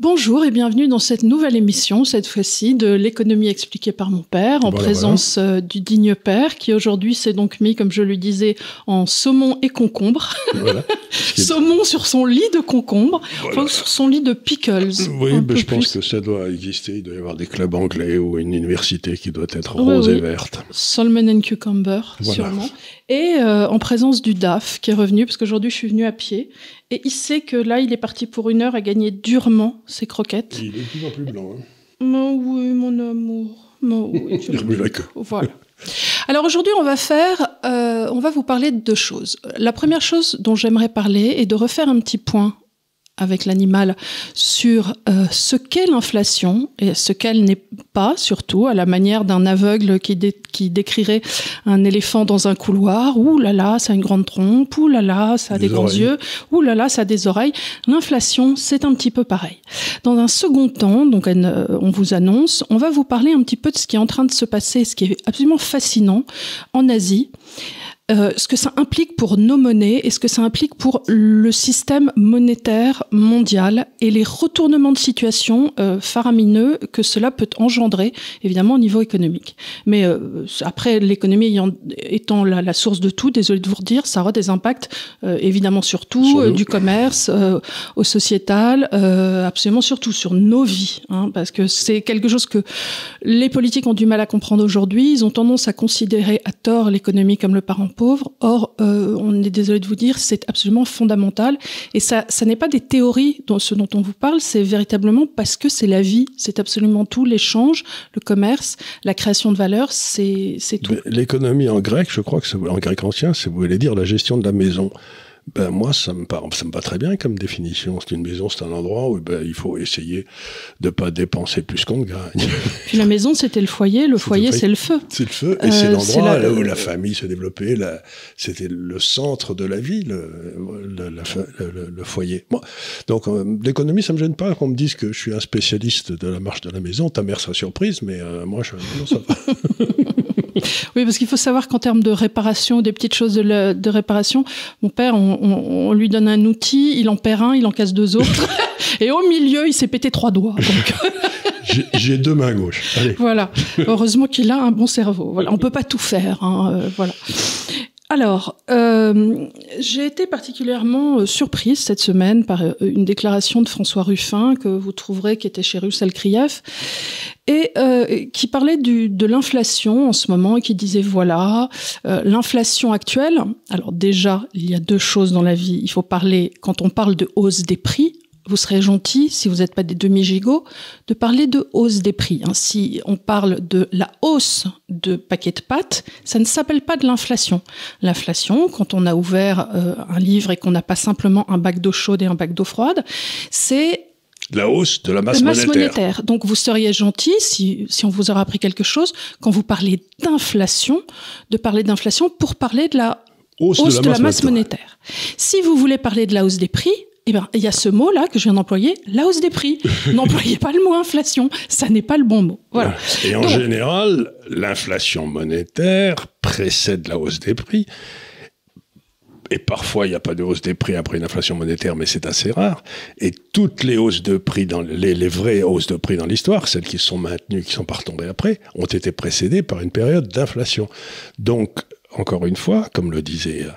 Bonjour et bienvenue dans cette nouvelle émission, cette fois-ci de l'économie expliquée par mon père, en Voilà, présence euh, du digne père, qui aujourd'hui s'est donc mis, comme je lui disais, en saumon et concombre. Voilà. Saumon sur son lit de concombre, enfin, sur son lit de pickles. Oui, mais je pense que ça doit exister. Il doit y avoir des clubs anglais ou une université qui doit être rose oui. et verte. Salmon and cucumber, sûrement. Et euh, en présence du DAF, qui est revenu, parce qu'aujourd'hui je suis venue à pied. Et il sait que là, il est parti pour une heure à gagner durement ses croquettes. Il est de plus en plus blanc. Hein. Mais oui, mon amour. Mais oui, je. Voilà. Alors aujourd'hui, on va faire, euh, on va vous parler de deux choses. La première chose dont j'aimerais parler est de refaire un petit point avec l'animal sur euh, ce qu'est l'inflation et ce qu'elle n'est pas, surtout à la manière d'un aveugle qui, dé- qui décrirait un éléphant dans un couloir. Ouh là là, ça a une grande trompe. Ouh là là, ça a des, Des grands yeux. Ouh là là, ça a des oreilles. L'inflation, c'est un petit peu pareil. Dans un second temps, donc euh, on vous annonce, on va vous parler un petit peu de ce qui est en train de se passer, ce qui est absolument fascinant en Asie. Euh, ce que ça implique pour nos monnaies et ce que ça implique pour le système monétaire mondial et les retournements de situation euh, faramineux que cela peut engendrer, évidemment, au niveau économique. Mais euh, après, l'économie étant la, la source de tout, désolé de vous redire, ça aura des impacts euh, évidemment sur tout, Sur euh, du commerce, euh, au sociétal, euh, absolument surtout sur nos vies, hein, parce que c'est quelque chose que les politiques ont du mal à comprendre aujourd'hui. Ils ont tendance à considérer à tort l'économie comme le parent Or, euh, on est désolé de vous dire, c'est absolument fondamental. Et ça, ça n'est pas des théories, dont, ce dont on vous parle, c'est véritablement parce que c'est la vie. C'est absolument tout, l'échange, le commerce, la création de valeur, c'est tout. L'économie en grec, je crois que c'est en grec ancien, c'est vous voulez dire la gestion de la maison. Ben moi, ça me paraît, ça me va très bien comme définition. C'est une maison, c'est un endroit où ben, il faut essayer de pas dépenser plus qu'on ne gagne. Puis la maison, c'était le foyer. Le foyer, c'est le feu. C'est le feu, et Euh, c'est l'endroit la- où la famille se développait. la- C'était le centre de la vie, le, le, la le- foyer. Donc euh, l'économie, ça me gêne pas qu'on me dise que je suis un spécialiste de la marche de la maison. Ta mère sera surprise, mais euh, moi, je, non, ça va. Oui, parce qu'il faut savoir qu'en termes de réparation, des petites choses de, réparation, mon père, on, on- on lui donne un outil, il en perd un, il en casse deux autres. Et au milieu, il s'est pété trois doigts. J'ai- J'ai deux mains gauches. Allez. voilà. Heureusement qu'il a un bon cerveau. Voilà. On peut pas tout faire. hein, euh, voilà. Alors, euh, j'ai été particulièrement euh, surprise cette semaine par euh, une déclaration de François Ruffin que vous trouverez qui était chez Russell Krief et qui parlait de l'inflation en ce moment et qui disait voilà l'inflation actuelle. Alors déjà, il y a deux choses dans la vie. Il faut parler quand on parle de hausse des prix. Vous serez gentil, si vous n'êtes pas des demi-gigots, de parler de hausse des prix. hein. Si on parle de la hausse de paquets de pâtes, ça ne s'appelle pas de l'inflation. L'inflation, quand on a ouvert euh, un livre et qu'on n'a pas simplement un bac d'eau chaude et un bac d'eau froide, c'est La hausse de la masse, monétaire. monétaire. Donc vous seriez gentil, si, si on vous aura appris quelque chose, quand vous parlez d'inflation, de parler d'inflation pour parler de la Hausse, hausse de la masse monétaire. Si vous voulez parler de la hausse des prix, eh ben, il y a ce mot-là que je viens d'employer, la hausse des prix. N'employez pas le mot inflation, ça n'est pas le bon mot. Voilà. Et en Donc- général, l'inflation monétaire précède la hausse des prix. Et parfois, il n'y a pas de hausse des prix après une inflation monétaire, mais c'est assez rare. Et toutes les hausses de prix, dans les, les vraies hausses de prix dans l'histoire, celles qui sont maintenues, qui sont pas retombées après, ont été précédées par une période d'inflation. Donc, encore une fois, comme le disait euh,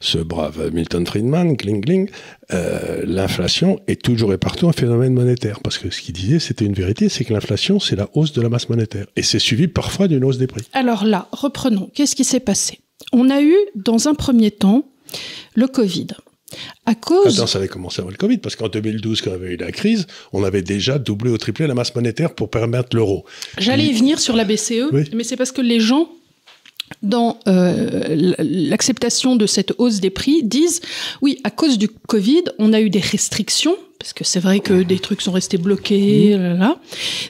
ce brave Milton Friedman, Gling Gling, euh, l'inflation est toujours et partout un phénomène monétaire. Parce que ce qu'il disait, c'était une vérité, c'est que l'inflation, c'est la hausse de la masse monétaire. Et c'est suivi parfois d'une hausse des prix. Alors là, reprenons. Qu'est-ce qui s'est passé? On a eu, dans un premier temps, le Covid. À cause... Attends, ça avait commencé avant le Covid, parce qu'en 2012, quand y avait eu la crise, on avait déjà doublé ou triplé la masse monétaire pour permettre l'euro. J'allais y venir sur la BCE, Oui. mais c'est parce que les gens, dans euh, l'acceptation de cette hausse des prix, disent oui, à cause du Covid, on a eu des restrictions. Parce que c'est vrai que des trucs sont restés bloqués, là, là.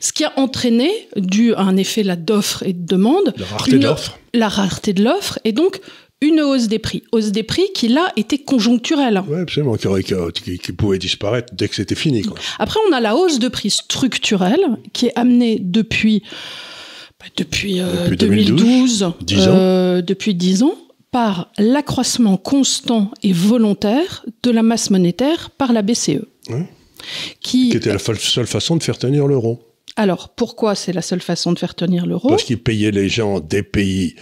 ce qui a entraîné, dû à un effet là d'offre et de demande, La rareté une- de l'offre. la rareté de l'offre, et donc une hausse des prix. Hausse des prix qui là était conjoncturelle. Oui, absolument, qui, qui- qui- qui pouvait disparaître dès que c'était fini. Quoi. Après, on a la hausse de prix structurelle qui est amenée depuis, bah, depuis, euh, Depuis 2012, 10 ans. euh, depuis 10 ans, par l'accroissement constant et volontaire de la masse monétaire par la BCE. Qui, qui était la seule façon de faire tenir l'euro. Alors, pourquoi c'est la seule façon de faire tenir l'euro? Parce qu'ils payaient les gens des pays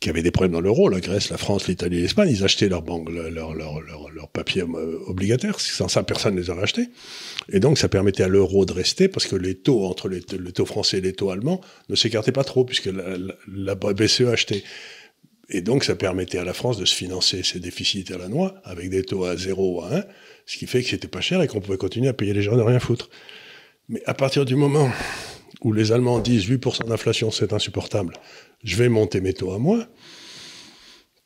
qui avaient des problèmes dans l'euro, la Grèce, la France, l'Italie, l'Espagne, ils achetaient leurs leur, leur, leur, papiers euh, obligataires. Sans ça, personne ne les aurait achetés. Et donc, ça permettait à l'euro de rester parce que les taux entre les, le taux français et les taux allemands ne s'écartaient pas trop puisque la, la, BCE achetait. Et donc, ça permettait à la France de se financer ses déficits à la noix avec des taux à 0 ou à 1, ce qui fait que c'était pas cher et qu'on pouvait continuer à payer les gens de rien foutre. Mais à partir du moment où les Allemands disent 8% d'inflation, c'est insupportable, je vais monter mes taux à moi,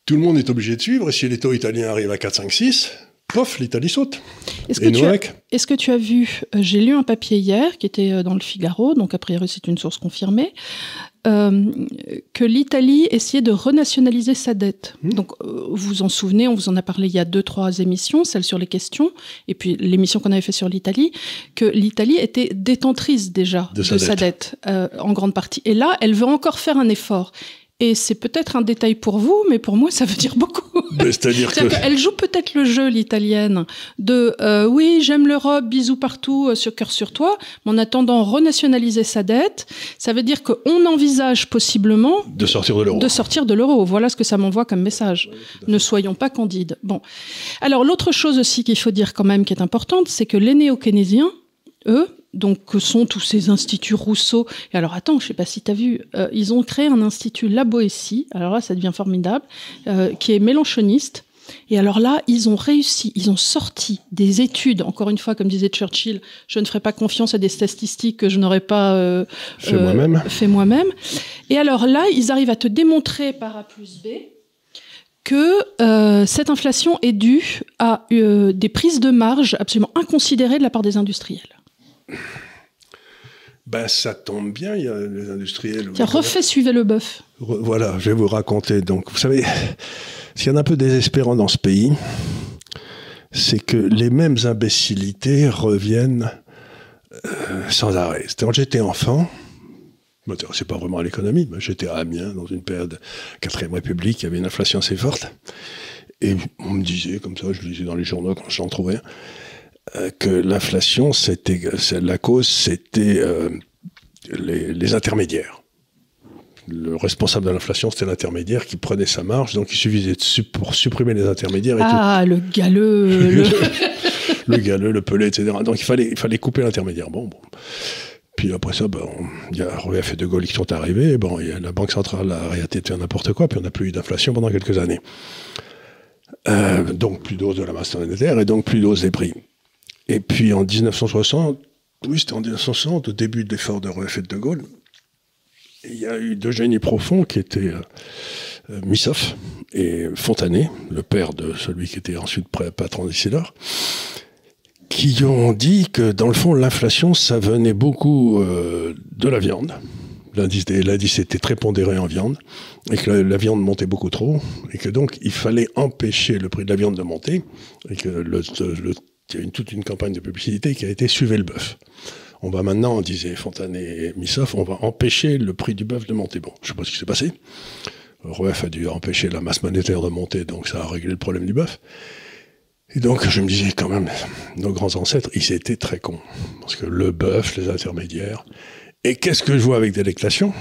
tout le monde est obligé de suivre, et si les taux italiens arrivent à 4, 5, 6, pof, l'Italie saute. Est-ce que, tu as, est que tu as vu, euh, j'ai lu un papier hier qui était euh, dans le Figaro, donc a priori c'est une source confirmée, euh, que l'Italie essayait de renationaliser sa dette. Hmm. Donc, vous vous en souvenez, on vous en a parlé il y a deux, trois émissions, celle sur les questions, et puis l'émission qu'on avait fait sur l'Italie, que l'Italie était détentrice déjà de, sa, dette, en grande partie. Et là, elle veut encore faire un effort. Et c'est peut-être un détail pour vous, mais pour moi, ça veut dire beaucoup. C'est-à-dire qu'elle joue peut-être le jeu, l'italienne, de euh, oui, j'aime l'Europe, bisous partout, euh, sur cœur sur toi, mais en attendant renationaliser sa dette, ça veut dire qu'on envisage possiblement de sortir de l'euro. De sortir de l'euro. Voilà ce que ça m'envoie comme message. ne soyons pas candides. Bon. Alors, l'autre chose aussi qu'il faut dire quand même qui est importante, c'est que les néo-keynésiens, eux, donc que sont tous ces instituts Rousseau. Et alors attends, je sais pas si tu as vu, euh, ils ont créé un institut La Boétie, alors là ça devient formidable, euh, qui est mélanchoniste. Et alors là, ils ont réussi, ils ont sorti des études, encore une fois, comme disait Churchill, je ne ferai pas confiance à des statistiques que je n'aurais pas euh, fait moi-même. Fait moi-même. Et alors là, ils arrivent à te démontrer par A plus B que cette inflation est due à des prises de marge absolument inconsidérées de la part des industriels. Ben, ça tombe bien, il y a les industriels. A refait suivre le bœuf. Voilà, je vais vous raconter. Donc, vous savez, s'il y en a un peu désespérant dans ce pays, c'est que les mêmes imbécilités reviennent euh, sans arrêt. C'était quand j'étais enfant, c'est pas vraiment à l'économie, mais j'étais à Amiens, dans une période 4ème République, il y avait une inflation assez forte. Et on me disait, comme ça, je lisais dans les journaux quand j'en trouvais que l'inflation, c'était la cause, c'était euh, les, intermédiaires. Le responsable de l'inflation, c'était l'intermédiaire qui prenait sa marge, donc il suffisait de pour supprimer les intermédiaires. Et ah, le galeux le... le galeux, le pelé, etc. Donc il fallait, il fallait couper l'intermédiaire. Bon, bon. Puis après ça, ben, il y a REF et De Gaulle qui sont arrivés. Bon, y a la Banque centrale a arrêté de faire n'importe quoi, puis on n'a plus eu d'inflation pendant quelques années. Euh, donc plus d'ose de la masse monétaire et donc plus d'ose des prix. Et puis en 1960, oui, c'était en 1960, au début de l'effort de refait de Gaulle, il y a eu deux génies profonds qui étaient euh, euh, Missoff et Fontanet, le père de celui qui était ensuite patron Silor, qui ont dit que dans le fond, l'inflation, ça venait beaucoup euh, de la viande. L'indice était très pondéré en viande, et que la, viande montait beaucoup trop, et que donc il fallait empêcher le prix de la viande de monter, et que le il y a une, toute une campagne de publicité qui a été Suivez le bœuf. On va maintenant, disait Fontanet et Missoff, on va empêcher le prix du bœuf de monter. Bon, je sais pas ce qui s'est passé. REF a dû empêcher la masse monétaire de monter, donc ça a réglé le problème du bœuf. Et donc, je me disais quand même, nos grands ancêtres, ils étaient très cons. Parce que le bœuf, les intermédiaires. Et qu'est-ce que je vois avec délectation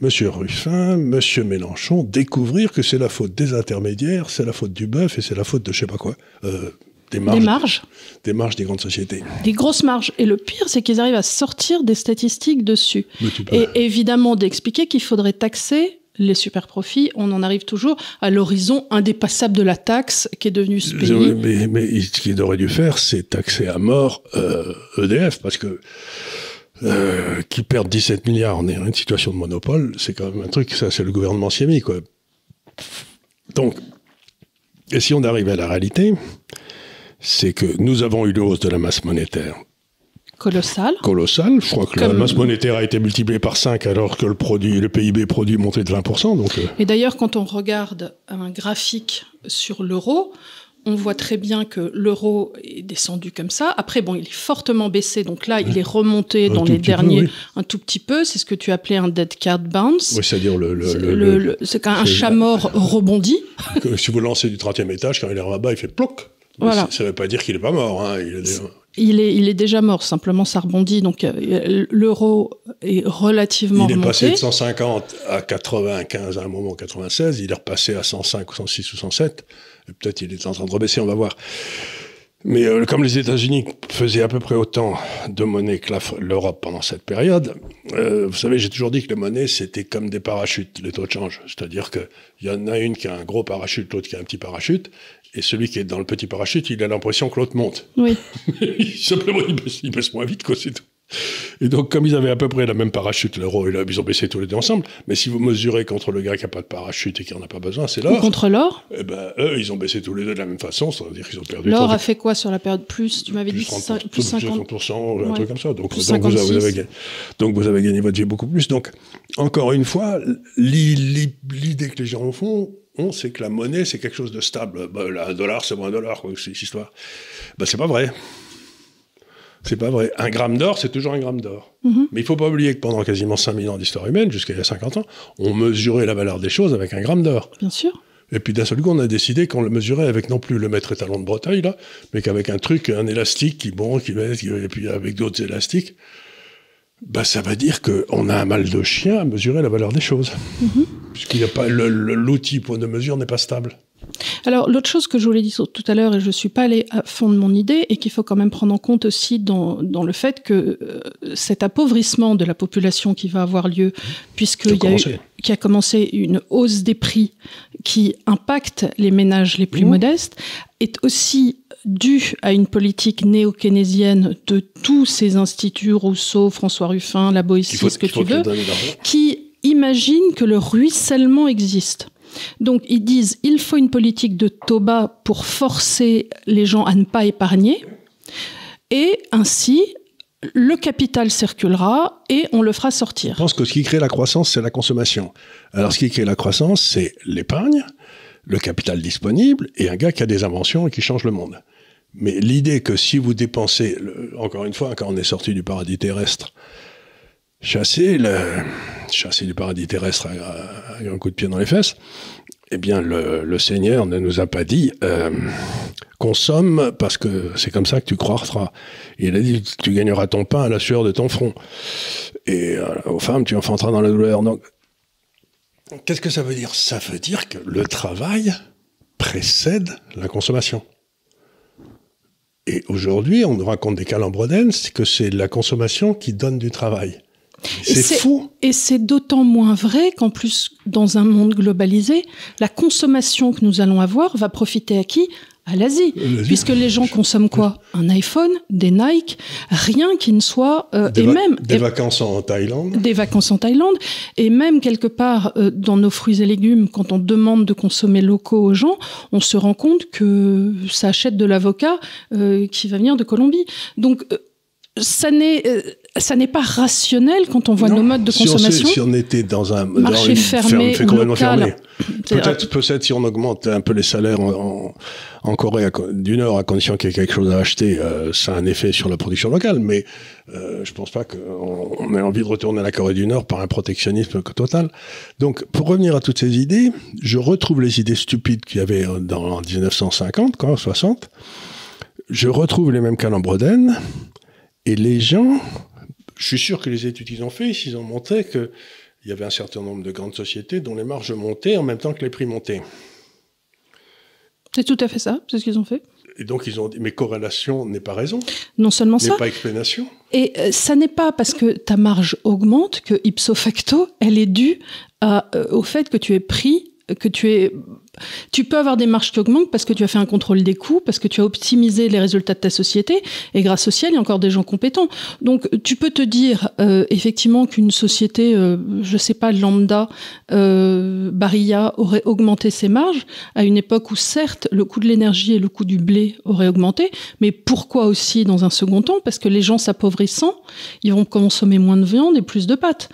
Monsieur Ruffin, Monsieur Mélenchon, découvrir que c'est la faute des intermédiaires, c'est la faute du bœuf et c'est la faute de je sais pas quoi. Euh, des marges, des marges. Des grandes sociétés. Des grosses marges. Et le pire, c'est qu'ils arrivent à sortir des statistiques dessus. Et évidemment, d'expliquer qu'il faudrait taxer les super profits, on en arrive toujours à l'horizon indépassable de la taxe qui est devenue ce pays. Mais, mais, ce qu'il aurait dû faire, c'est taxer à mort EDF, euh, e parce que euh, qui perd 17 milliards en une situation de monopole, c'est quand même un truc, ça c'est le gouvernement siémi, quoi. Donc, et si on arrive à la réalité, c'est que nous avons eu une hausse de la masse monétaire. Colossale. Colossale. Je crois que la masse monétaire a été multipliée par 5 alors que le, produit, le PIB produit montait de 20%. Donc, euh. Et d'ailleurs, quand on regarde un graphique sur l'euro, on voit très bien que l'euro est descendu comme ça. Après, bon, il est fortement baissé, donc là, il est remonté dans les derniers un tout petit peu. C'est ce que tu appelais un dead card bounce. Oui, c'est-à-dire le, le, c'est un chat mort rebondi. si vous lancez du 30e étage, quand il est en bas, il fait ploc. Ça ne veut pas dire qu'il n'est pas mort. Hein. Il est, il est déjà mort, simplement ça rebondit. Donc euh, l'euro est relativement Il est remonté. passé de 150 à 95 à un moment, 96. Il est repassé à 105 ou 106 ou 107. Et Peut-être il est en train de rebaisser, on va voir. Mais euh, comme les États-Unis faisaient à peu près autant de monnaie que l'Europe pendant cette période, euh, vous savez, j'ai toujours dit que les monnaies, c'était comme des parachutes, les taux de change. C'est-à-dire qu'il y en a une qui a un gros parachute, l'autre qui a un petit parachute, et celui qui est dans le petit parachute, il a l'impression que l'autre monte. Oui. Simplement, il baisse, il baisse moins vite, quoi, c'est tout. Et donc, comme ils avaient à peu près la même parachute, et l'or, ils ont baissé tous les deux ensemble. Mais si vous mesurez contre le gars qui n'a pas de parachute et qui n'en a pas besoin, c'est Ou l'or. contre l'or. Eh ben, eux, ils ont baissé tous les deux de la même façon, c'est-à-dire qu'ils ont perdu L'or 30, a fait quoi sur la période plus Tu m'avais dit plus 30, cin- plus 50. 50%, un Ouais. truc comme ça. Donc, Plus donc vous, avez, vous 56. avez gagné, donc vous avez gagné votre vie beaucoup plus. Donc, encore une fois, l'i- l'i- l'idée que les gens font, ont, c'est que la monnaie, c'est quelque chose de stable. Ben, un dollar, c'est moins un dollar, c'est cette histoire. Ben, c'est pas vrai. C'est pas vrai. Un gramme d'or, c'est toujours un gramme d'or. Mhm. Mais il faut pas oublier que pendant quasiment 5000 ans d'histoire humaine, jusqu'à il y a 50 ans, on mesurait la valeur des choses avec un gramme d'or. Bien sûr. Et puis d'un seul coup, on a décidé qu'on le mesurait avec non plus le mètre étalon de Breteuil, là, mais qu'avec un truc, un élastique qui, bon, qui et puis avec d'autres élastiques, bah, ça va dire qu'on a un mal de chien à mesurer la valeur des choses. Puisqu'il n'y a pas, l'outil pour de mesure n'est pas stable. Alors, l'autre chose que je voulais dire tout à l'heure, et je ne suis pas allée à fond de mon idée, et qu'il faut quand même prendre en compte aussi dans, dans le fait que euh, cet appauvrissement de la population qui va avoir lieu, puisqu'il y a eu, qui a commencé une hausse des prix qui impacte les ménages les plus Mmh. modestes, est aussi due à une politique néo-keynésienne de tous ces instituts, Rousseau, François Ruffin, la Boétie, ce que tu veux, qui imaginent que le ruissellement existe. Donc ils disent il faut une politique de bas pour forcer les gens à ne pas épargner, et ainsi le capital circulera et on le fera Je sortir. pense que ce qui crée la croissance, c'est la consommation. Alors, ce qui crée la croissance, c'est l'épargne, le capital disponible et un gars qui a des inventions et qui change le monde. Mais l'idée que si vous dépensez, encore une fois, quand on est sorti du paradis terrestre, chasser, le, chasser du paradis terrestre à, à- un coup de pied dans les fesses, eh bien, le, Seigneur ne nous a pas dit euh, consomme parce que c'est comme ça que tu croîtras. Il a dit tu gagneras ton pain à la sueur de ton front. Et euh, aux femmes, tu enfanteras dans la douleur. Donc, qu'est-ce que ça veut dire? Ça veut dire que le travail précède la consommation. Et aujourd'hui, on nous raconte des calembrodènes, c'est que c'est la consommation qui donne du travail. C'est fou. Et c'est d'autant moins vrai qu'en plus, dans un monde globalisé, la consommation que nous allons avoir va profiter à qui? À l'Asie. Puisque les gens consomment quoi? Un iPhone, des Nike, rien qui ne soit... euh, Des, et même... des et- vacances en Thaïlande. des vacances en Thaïlande, et même quelque part euh, dans nos fruits et légumes, quand on demande de consommer locaux aux gens, on se rend compte que ça achète de l'avocat euh, qui va venir de Colombie. Donc euh, ça n'est euh, ça n'est pas rationnel quand on voit Non. nos modes de Si on, consommation. si on était dans un Marché dans fermé, ferme- fermé. Peut-être, peut-être si on augmente un peu les salaires en, Corée à du Nord, à condition qu'il y ait quelque chose à acheter, euh, ça a un effet sur la production locale. Mais euh, je pense pas qu'on on ait envie de retourner à la Corée du Nord par un protectionnisme total. Donc, pour revenir à toutes ces idées, je retrouve les idées stupides qu'il y avait dans en 1950, quoi, 60. Je retrouve les mêmes calembrodènes. Et les gens, je suis sûr que les études qu'ils ont fait, ils ont montré que il y avait un certain nombre de grandes sociétés dont les marges montaient en même temps que les prix montaient. C'est tout à fait ça, c'est ce qu'ils ont fait. Et donc ils ont dit, mais corrélation n'est pas raison, Non seulement n'est ça, pas explanation. Et euh, ça n'est pas parce que ta marge augmente que ipso facto, elle est due à, euh, au fait que tu es pris, que tu es. Tu peux avoir des marges qui augmentent parce que tu as fait un contrôle des coûts, parce que tu as optimisé les résultats de ta société, et grâce au ciel, il y a encore des gens compétents. Donc, tu peux te dire euh, effectivement qu'une société, euh, je sais pas, lambda, euh, Barilla, aurait augmenté ses marges à une époque où certes le coût de l'énergie et le coût du blé auraient augmenté, mais pourquoi aussi dans un second temps? Parce que les gens s'appauvrissant, ils vont consommer moins de viande et plus de pâtes.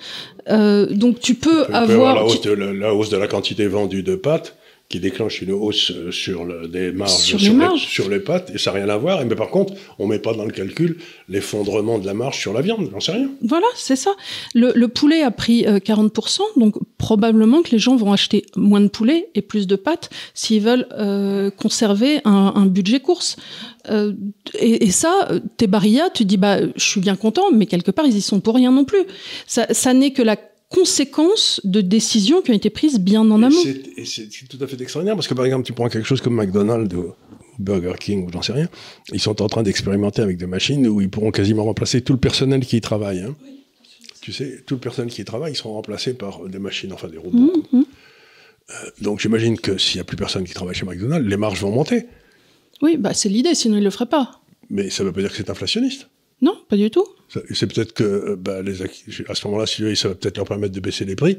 Euh, donc tu peux avoir, la tu- hausse, de la, la hausse de la quantité vendue de pâtes qui déclenche une hausse euh, sur le, des marges Sur sur, les les, marges. sur les pâtes, et ça n'a rien à voir. Et, mais par contre, on met pas dans le calcul l'effondrement de la marge sur la viande, j'en sais rien. Voilà, c'est ça. Le, le poulet a pris euh, 40%, donc probablement que les gens vont acheter moins de poulet et plus de pâtes s'ils veulent euh, conserver un, un budget course. Euh, et, et ça, euh, tes barillas, tu dis, bah, je suis bien content, mais quelque part, ils y sont pour rien non plus. Ça, ça n'est que la conséquence de décisions qui ont été prises bien en amont. c'est- Et c'est c'est tout à fait extraordinaire parce que par exemple, tu prends quelque chose comme McDonald's ou Burger King ou j'en sais rien, ils sont en train d'expérimenter avec des machines où ils pourront quasiment remplacer tout le personnel qui y travaille. hein. Tu sais, tout le personnel qui y travaille, ils seront remplacés par des machines, enfin des robots. quoi. Mhm. Euh, donc j'imagine que s'il n'y a plus personne qui travaille chez McDonald's, les marges vont monter. Oui, bah, c'est l'idée, sinon ils ne le feraient pas. Mais ça ne veut pas dire que c'est inflationniste. Non, pas du tout. C'est peut-être que euh, bah, les, à ce moment-là, si ça va peut-être leur permettre de baisser les prix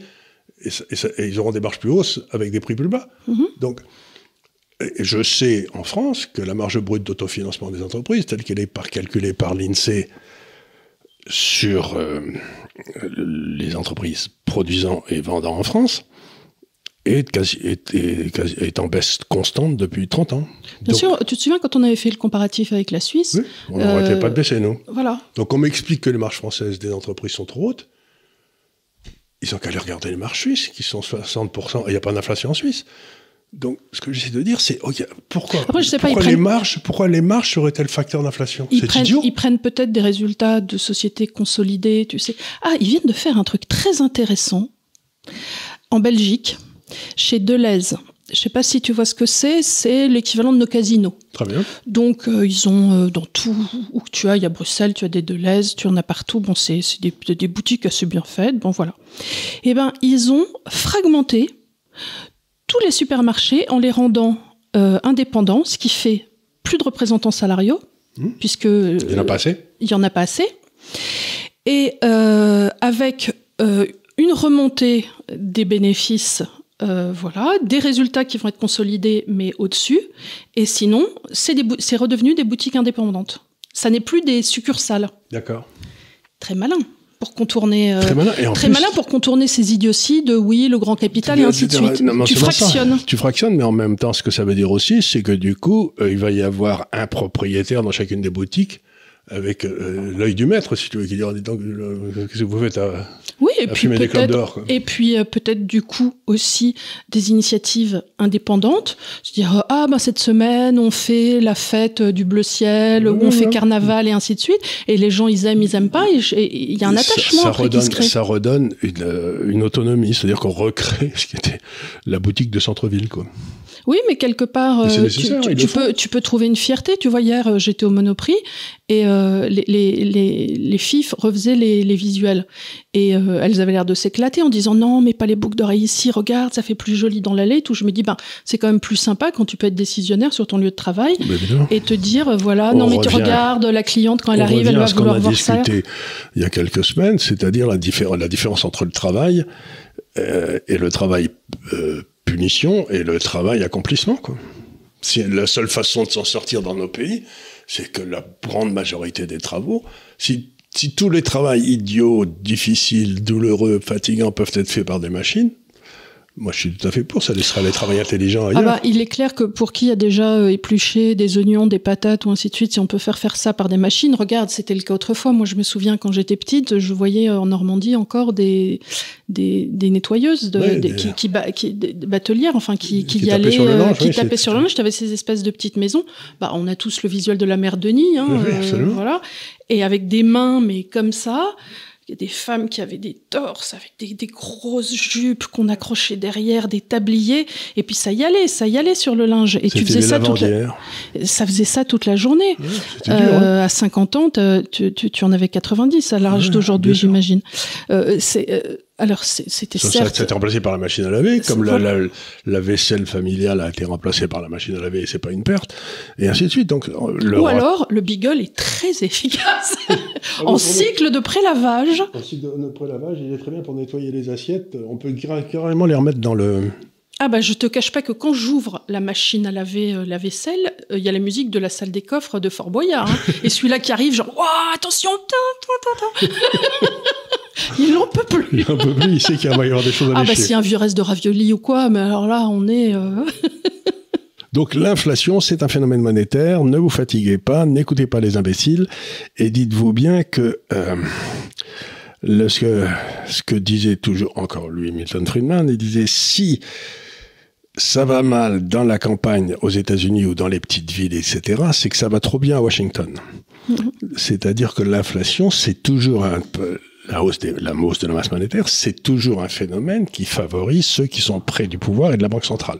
et, ça- et ça- et ils auront des marges plus hausses avec des prix plus bas. Mhm. Donc, je sais en France que la marge brute d'autofinancement des entreprises, telle qu'elle est par, calculée par l'INSEE sur euh, les entreprises produisant et vendant en France, est, quasi- est, est quasi- est en baisse constante depuis 30 ans. Bien Donc, sûr, tu te souviens quand on avait fait le comparatif avec la Suisse oui, on n'arrêtait Euh, pas de baisser, nous. Voilà. Donc on m'explique que les marges françaises des entreprises sont trop hautes. Ils ont qu'à aller regarder les marges suisses, qui sont 60%, et il n'y a pas d'inflation en Suisse. Donc ce que j'essaie de dire, c'est pourquoi, Après, je sais pas, pourquoi, ils les prennent- marges, pourquoi les marges seraient-elles facteur d'inflation? Ils C'est idiot. ils prennent peut-être des résultats de sociétés consolidées, tu sais. Ah, ils viennent de faire un truc très intéressant en Belgique, chez Deleuze. Je sais pas si tu vois ce que c'est, c'est l'équivalent de nos casinos. Très bien. Donc, euh, ils ont euh, dans tout où que tu as, il y a Bruxelles, tu as des Deleuze, tu en as partout. Bon, c'est des, des boutiques assez bien faites. Bon, voilà. Eh ben, ils ont fragmenté tous les supermarchés en les rendant euh, indépendants, ce qui fait plus de représentants salariaux, Mmh. puisque Il n'y en a pas assez il y en a pas assez. Et avec une remontée des bénéfices, euh, voilà, des résultats qui vont être consolidés, mais au-dessus. Et sinon, c'est redevenu des boutiques indépendantes. Ça n'est plus des succursales. D'accord. Très malin pour contourner. euh, Très malin. Et très plus, malin pour contourner ces idioties de oui, le grand capital et ainsi de suite. Non, tu ça. fractionnes. Tu fractionnes, mais en même temps, ce que ça veut dire aussi, c'est que du coup, euh, il va y avoir un propriétaire dans chacune des boutiques avec euh, l'œil du maître, si tu veux, qui dira, dis donc, euh, qu'est-ce que vous faites à, Oui, et à puis fumer des clopes dehors. Et puis euh, peut-être du coup aussi des initiatives indépendantes, se dire ah bah cette semaine on fait la fête du bleu ciel, ou on fait carnaval et ainsi de suite, et les gens ils aiment, ils aiment pas, et il y a un Ça- attachement ça, après redonne, qui se crée. ça redonne une, une autonomie, c'est-à-dire qu'on recrée ce qui était la boutique de centre-ville. Quoi. Oui, mais quelque part, Mais euh, tu, peux, tu peux trouver une fierté. Tu vois, hier, euh, j'étais au Monoprix et euh, les, les, les, les filles refaisaient les, les visuels. Et euh, elles avaient l'air de s'éclater en disant non, mais pas les boucles d'oreilles ici, regarde, ça fait plus joli dans l'allée tout. Je me dis, ben, c'est quand même plus sympa quand tu peux être décisionnaire sur ton lieu de travail et te dire, voilà, On non, mais tu regardes la cliente quand elle On arrive, elle va vouloir a voir ça. discuté il y a quelques semaines, c'est-à-dire la, diffé- la différence entre le travail euh, et le travail punition et le travail accomplissement. Quoi. La seule façon de s'en sortir dans nos pays, c'est que la grande majorité des travaux, si, si tous les travaux idiots, difficiles, douloureux, fatigants peuvent être faits par des machines, moi je suis tout à fait pour, ça laissera les travails intelligents Ah bah, il est clair que pour qui a déjà euh, épluché des oignons, des patates ou ainsi de suite, si on peut faire faire ça par des machines, regarde, c'était le cas autrefois. Moi, je me souviens quand j'étais petite, je voyais euh, en Normandie encore des des, des nettoyeuses, de, Ouais, des- des- qui, qui, ba- qui- des des batelières, enfin qui, qui, Qui y tapaient allaient, sur le euh, linge, qui oui, tapaient sur le linge. T'avais ces espèces de petites maisons. Bah, on a tous le visuel de la mère Denis, hein, Oui, euh, absolument. voilà, et avec des mains, mais comme ça. Il y a des femmes qui avaient des torses avec des, des grosses jupes qu'on accrochait derrière, des tabliers, et puis ça y allait, ça y allait sur le linge. Et tu faisais ça toute la, ça faisait ça toute la journée. Hein. Euh, à 50 ans, tu, tu, tu en avais 90 à l'âge d'aujourd'hui, j'imagine. Euh, c'est, euh, alors, c'était Ça, ça, certes. ça a été remplacé par la machine à laver, comme la, voilà. la, la vaisselle familiale a été remplacée par la machine à laver et c'est pas une perte, et ainsi de suite. Donc, le Ou alors, le Beagle est très efficace en cycle de prélavage. En cycle de, prélavage, il est très bien pour nettoyer les assiettes. On peut car- carrément les remettre dans le. Ah bah je te cache pas que quand j'ouvre la machine à laver euh, la vaisselle, euh, il y a la musique de la salle des coffres de Fort Boyard. hein. et celui-là qui arrive, genre, Ouah, attention, tin, tin, tin. il n'en peut plus. Il n'en peut plus, il sait qu'il va y avoir des choses à Ah, bah, a un vieux reste de ravioli ou quoi, mais alors là, on est. euh, Donc l'inflation, c'est un phénomène monétaire. Ne vous fatiguez pas, n'écoutez pas les imbéciles et dites-vous bien que euh, le- ce, que ce que disait toujours encore lui Milton Friedman, il disait si ça va mal dans la campagne aux États-Unis ou dans les petites villes, etc., c'est que ça va trop bien à Washington. C'est-à-dire que l'inflation, c'est toujours un peu la hausse, des- la hausse de la masse monétaire, c'est toujours un phénomène qui favorise ceux qui sont près du pouvoir et de la banque centrale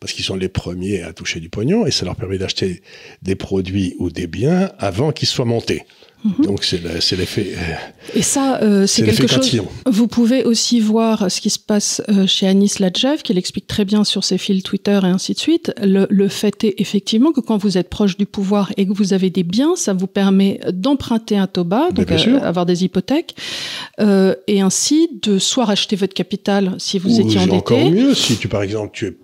parce qu'ils sont les premiers à toucher du pognon et ça leur permet d'acheter des produits ou des biens avant qu'ils soient montés. Donc c'est le- c'est l'effet. euh, Et ça, euh, c'est quelque chose. Cantillon. Vous pouvez aussi voir ce qui se passe euh, chez Anis Ladjev, qui l'explique très bien sur ses fils Twitter et ainsi de suite. Le, le fait est effectivement que quand vous êtes proche du pouvoir et que vous avez des biens, ça vous permet d'emprunter un taux bas, donc euh, avoir des hypothèques, euh, et ainsi de soit racheter votre capital si vous ou étiez encore endetté. mieux, si tu par exemple tu, es-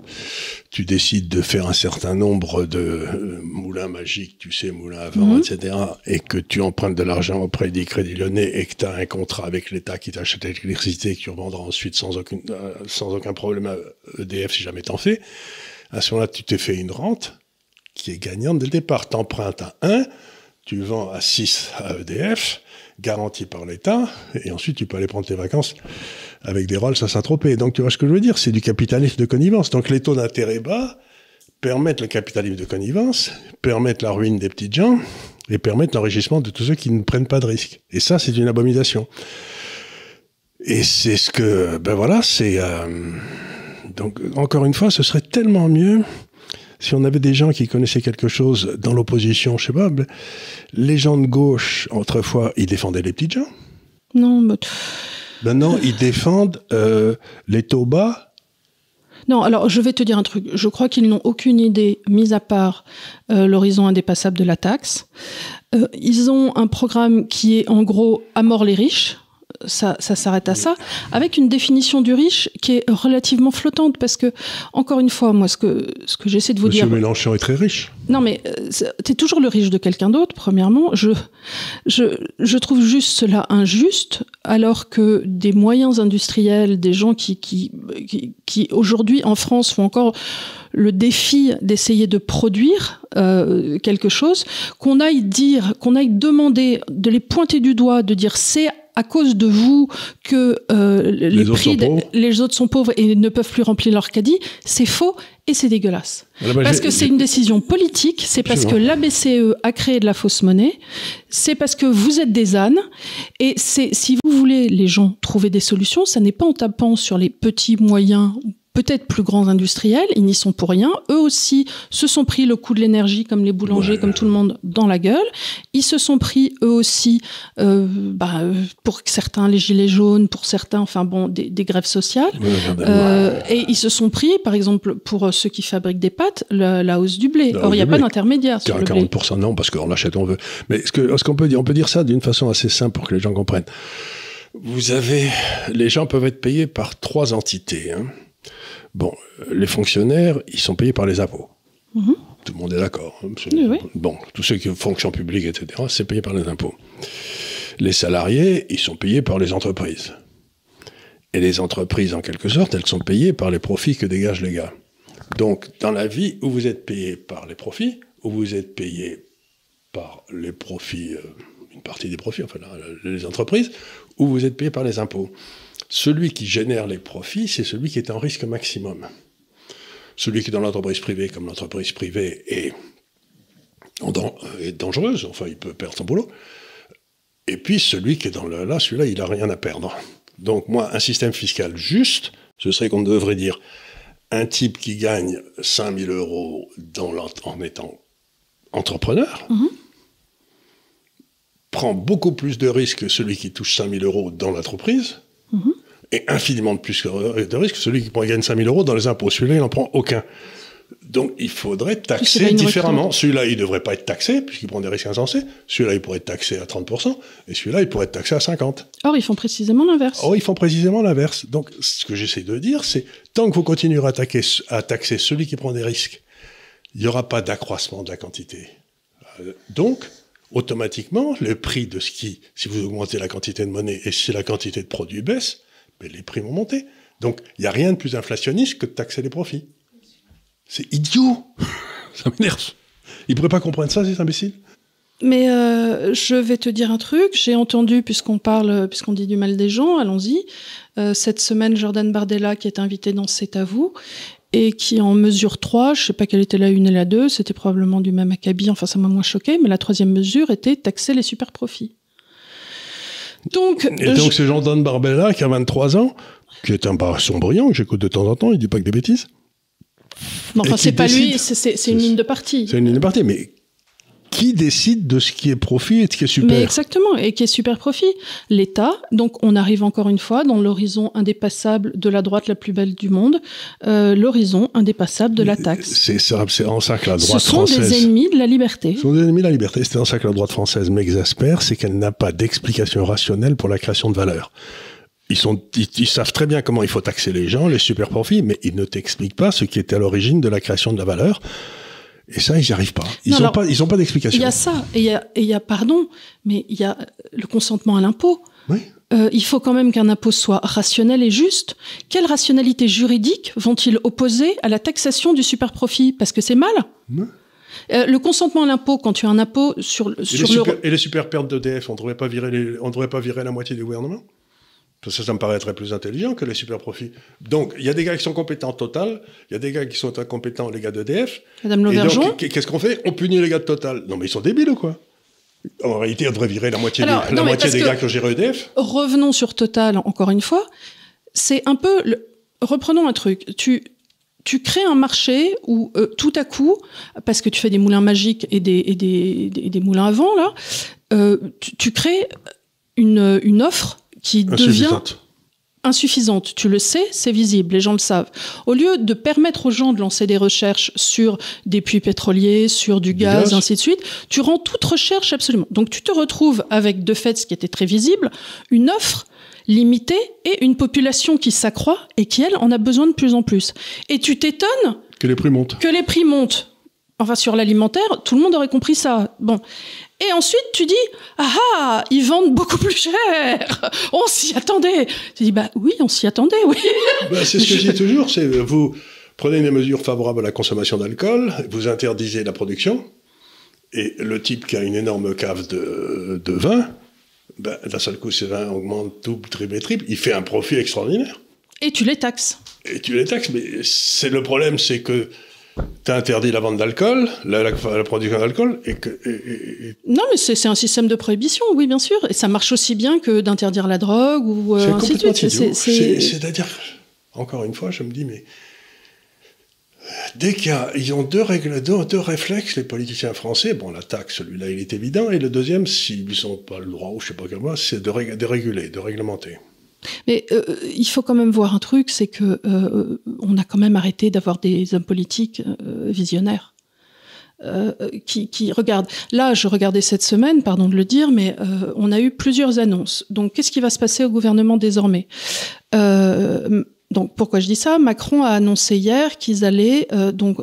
tu décides de faire un certain nombre de euh, moulins magiques, tu sais, moulins à vent, Mhm. etc., et que tu empruntes de l'argent auprès des crédits lyonnais et que tu as un contrat avec l'État qui t'achète l'électricité et que tu revendras ensuite sans, aucune, euh, sans aucun problème à EDF si jamais t'en fais, à ce moment-là, tu t'es fait une rente qui est gagnante dès le départ. Tu empruntes à 1, tu vends à 6 à EDF, garanti par l'État, et ensuite tu peux aller prendre tes vacances avec des Rolls à Saint-Tropez. Donc tu vois ce que je veux dire? C'est du capitalisme de connivence. Donc les taux d'intérêt bas permettent le capitalisme de connivence, permettent la ruine des petites gens et permettent l'enrichissement de tous ceux qui ne prennent pas de risques. Et ça, c'est une abomination. Et c'est ce que, ben voilà, c'est euh, donc encore une fois, ce serait tellement mieux si on avait des gens qui connaissaient quelque chose dans l'opposition, je sais pas, les gens de gauche, autrefois, ils défendaient les petites gens. Non, mais- Maintenant, ils défendent euh, les taux bas. Non, alors je vais te dire un truc. Je crois qu'ils n'ont aucune idée, mis à part euh, l'horizon indépassable de la taxe. Euh, ils ont un programme qui est en gros à mort les riches. Ça, ça s'arrête à ça, avec une définition du riche qui est relativement flottante, parce que, encore une fois, moi, ce que, ce que j'essaie de vous Monsieur dire. Mélenchon est très riche. Non, mais tu es toujours le riche de quelqu'un d'autre, premièrement. Je, je, je trouve juste cela injuste, alors que des moyens industriels, des gens qui, qui, qui, qui aujourd'hui en France font encore le défi d'essayer de produire euh, quelque chose, qu'on aille dire, qu'on aille demander, de les pointer du doigt, de dire c'est à cause de vous que euh, les, prix, les autres sont pauvres et ne peuvent plus remplir leur caddie, c'est faux et c'est dégueulasse. Ah, bah, Parce que c'est une décision politique, c'est parce que la BCE a créé de la fausse monnaie, c'est parce que vous êtes des ânes, et c'est si vous voulez, les gens, trouver des solutions, ça n'est pas en tapant sur les petits moyens peut-être plus grands industriels, ils n'y sont pour rien. Eux aussi se sont pris le coup de l'énergie, comme les boulangers, Ouais. comme tout le monde, dans la gueule. Ils se sont pris eux aussi, euh, bah, pour certains, les gilets jaunes, pour certains, enfin bon, des, des grèves sociales. Ouais. Euh, et ils se sont pris, par exemple, pour ceux qui fabriquent des pâtes, la, la hausse du blé. La Or, il n'y a pas blé. d'intermédiaire sur le blé. 40% non, parce qu'on l'achète, on veut. Mais ce que- ce qu'on peut dire, on peut dire ça d'une façon assez simple pour que les gens comprennent? Vous avez, les gens peuvent être payés par trois entités. hein. Bon, les fonctionnaires, ils sont payés par les impôts. Mhm. Tout le monde est d'accord. hein, c'est- Oui, oui. Bon, tous ceux qui fonction publique, etc., c'est payé par les impôts. Les salariés, ils sont payés par les entreprises. Et les entreprises, en quelque sorte, elles sont payées par les profits que dégagent les gars. Donc, dans la vie, où vous êtes payé par les profits, où vous êtes payé par les profits, euh, une partie des profits, enfin, là, les entreprises, où vous êtes payé par les impôts. Celui qui génère les profits, c'est celui qui est en risque maximum. Celui qui est dans l'entreprise privée, comme l'entreprise privée est, dangereuse, enfin, il peut perdre son boulot. Et puis, celui qui est dans le, là, celui-là, il n'a rien à perdre. Donc, moi, un système fiscal juste, ce serait qu'on devrait dire un type qui gagne 5000 euros dans en étant entrepreneur prend beaucoup plus de risques que celui qui touche 5000 euros dans l'entreprise et infiniment de plus de risques que celui qui gagne 5000 euros dans les impôts. Celui-là, il n'en prend aucun. Donc, il faudrait taxer différemment. Celui-là, il ne devrait pas être taxé, puisqu'il prend des risques insensés. Celui-là, il pourrait être taxé à 30%, et celui-là, il pourrait être taxé à 50%. Or, ils font précisément l'inverse. Oh, ils font précisément l'inverse. Donc, ce que j'essaie de dire, c'est tant que vous continuerez à, à taxer celui qui prend des risques, il n'y aura pas d'accroissement de la quantité. Euh, Donc, automatiquement, le prix de ce qui, si vous augmentez la quantité de monnaie et si la quantité de produits baisse, les prix vont monter. Donc, il n'y a rien de plus inflationniste que de taxer les profits. C'est idiot Ça m'énerve. Ils ne pourraient pas comprendre ça, ces imbéciles mais euh, je vais te dire un truc. J'ai entendu, puisqu'on parle, puisqu'on dit du mal des gens, allons-y. Euh, cette semaine, Jordan Bardella, qui est invité dans C'est à vous, et qui en mesure 3, je sais pas quelle était la une et la 2, c'était probablement du même acabit, enfin ça m'a moins choqué, mais la troisième mesure était taxer les super profits. Donc, et donc c'est Jordan Bardella qui a 23 ans, qui est un garçon brillant, que j'écoute de temps en temps, il dit pas que des bêtises. enfin, c'est pas lui, c'est une ligne de parti. C'est une ligne de parti, mais qui décide de ce qui est profit et de ce qui est super Mais exactement, et qui est super profit L'État. Donc on arrive encore une fois dans l'horizon indépassable de la droite la plus belle du monde, euh, l'horizon indépassable de la taxe. C'est en ça que la droite française... Ce sont des ennemis de la liberté. Ce sont des ennemis de la liberté. C'est en ça que la droite française m'exaspère, c'est qu'elle n'a pas d'explication rationnelle pour la création de valeur. Ils, sont, ils, savent très bien comment il faut taxer les gens, les super profits, mais ils ne t'expliquent pas ce qui était à l'origine de la création de la valeur. Et ça, ils n'y arrivent pas. Ils n'ont pas, ils ont pas d'explication. Il y a ça, et il y a, pardon, mais il y a le consentement à l'impôt. Oui. Euh, il faut quand même qu'un impôt soit rationnel et juste. Quelle rationalité juridique vont-ils opposer à la taxation du superprofit? Parce que c'est mal. Euh, le consentement à l'impôt, quand tu as un impôt sur, sur et les super, Et les super pertes d'EDF, on ne devrait pas virer on devrait pas virer la moitié du gouvernement? Ça, ça me paraîtrait plus intelligent que les super profits. Donc, il y a des gars qui sont compétents Total, il y a des gars qui sont incompétents, les gars d'EDF. Madame Lauvergeon. Qu'est-ce qu'on fait? On punit les gars de Total. Non, mais ils sont débiles ou quoi? En réalité, on devrait virer la moitié, des, la moitié des gars qui ont géré EDF. Revenons sur Total, encore une fois. C'est un peu. Reprenons un truc. Tu, tu crées un marché où euh, tout à coup, parce que tu fais des moulins magiques et des, et des, des, moulins à vent, là, euh, tu, tu, crées une, une offre qui devient insuffisante. Tu le sais, c'est visible, les gens le savent. Au lieu de permettre aux gens de lancer des recherches sur des puits pétroliers, sur du gaz, ainsi de suite, tu rends toute recherche absolument. Donc tu te retrouves avec, de fait, ce qui était très visible, une offre limitée et une population qui s'accroît et qui, elle, en a besoin de plus en plus. Et tu t'étonnes que les prix montent. Que les prix montent. Enfin, sur l'alimentaire, tout le monde aurait compris ça. Bon. Et ensuite, tu dis, ah ah, ils vendent beaucoup plus cher. On s'y attendait. Tu dis, bah oui, on s'y attendait, oui. Bah, c'est ce que je dis toujours, c'est vous prenez des mesures favorables à la consommation d'alcool, vous interdisez la production, et le type qui a une énorme cave de, de vin, bah, d'un seul coup, ces vins augmentent tout, triple et triple, il fait un profit extraordinaire. Et tu les taxes. Et tu les taxes, mais c'est le problème, c'est que tu interdit la vente d'alcool, la, production d'alcool, et. Non, mais c'est un système de prohibition, oui, bien sûr. Et ça marche aussi bien que d'interdire la drogue ou euh, ainsi de suite. C'est-à-dire, encore une fois, je me dis, mais. Dès qu'ils ont deux, règles, deux, réflexes, les politiciens français, bon, la taxe, celui-là, il est évident, et le deuxième, s'ils n'ont pas le droit, ou je sais pas comment, c'est de, de réguler, de réglementer. Mais euh, il faut quand même voir un truc, c'est que euh, on a quand même arrêté d'avoir des hommes politiques euh, visionnaires. qui, regardent. Là, je regardais cette semaine, pardon de le dire, mais on a eu plusieurs annonces. Donc, qu'est-ce qui va se passer au gouvernement désormais? Donc, pourquoi je dis ça? Macron a annoncé hier qu'ils allaient donc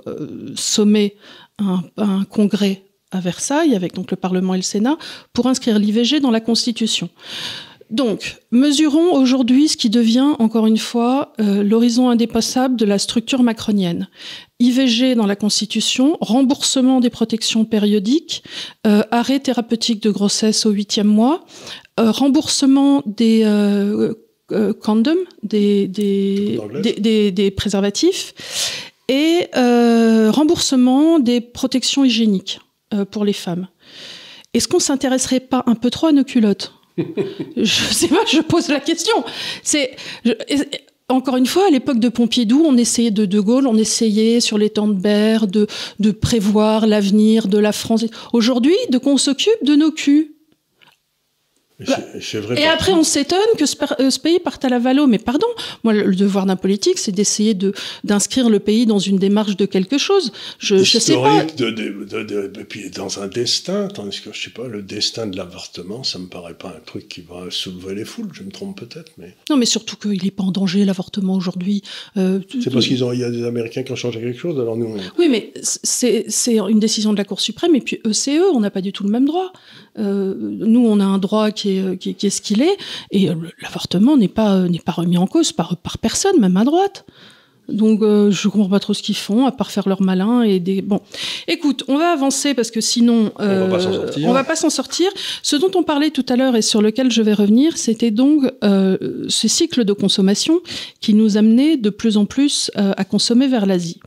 sommer un, un congrès à Versailles, avec donc le Parlement et le Sénat, pour inscrire l'IVG dans la Constitution. Donc, mesurons aujourd'hui ce qui devient, encore une fois, euh, l'horizon indépassable de la structure macronienne. IVG dans la Constitution, remboursement des protections périodiques, euh, arrêt thérapeutique de grossesse au huitième mois, euh, remboursement des condoms, des, des, des, préservatifs, et remboursement des protections hygiéniques pour les femmes. Est-ce qu'on s'intéresserait pas un peu trop à nos culottes? je sais pas, je pose la question. C'est encore une fois, à l'époque de Pompidou, on essayait de De Gaulle, on essayait sur les temps de Berre de, de prévoir l'avenir de la France. Aujourd'hui, de qu'on s'occupe? De nos culs. Bah, et après, on s'étonne que euh, ce, pays parte à la valo. Mais pardon, moi, le devoir d'un politique, c'est d'essayer de d'inscrire le pays dans une démarche de quelque chose. Je, je sais pas. De, de, de, et puis dans un destin, tandis que je sais pas, le destin de l'avortement, ça me paraît pas un truc qui va soulever les foules. Je me trompe peut-être, mais. Non, mais surtout qu'il n'est pas en danger l'avortement aujourd'hui. Euh, c'est parce qu'ils ont, il y a des Américains qui ont changé quelque chose. Alors nous. Oui, mais c'est c'est une décision de la Cour suprême et puis ECE, e, on n'a pas du tout le même droit. Euh, nous, on a un droit qui est, qui, est ce qu'il est, et l'avortement n'est pas, n'est pas remis en cause par, par personne, même à droite. Donc euh, je comprends pas trop ce qu'ils font, à part faire leur malin et des. Bon, écoute, on va avancer parce que sinon euh, on va pas s'en sortir. Ce dont on parlait tout à l'heure et sur lequel je vais revenir, c'était donc euh, ce cycle de consommation qui nous amenait de plus en plus euh, à consommer vers l'Asie.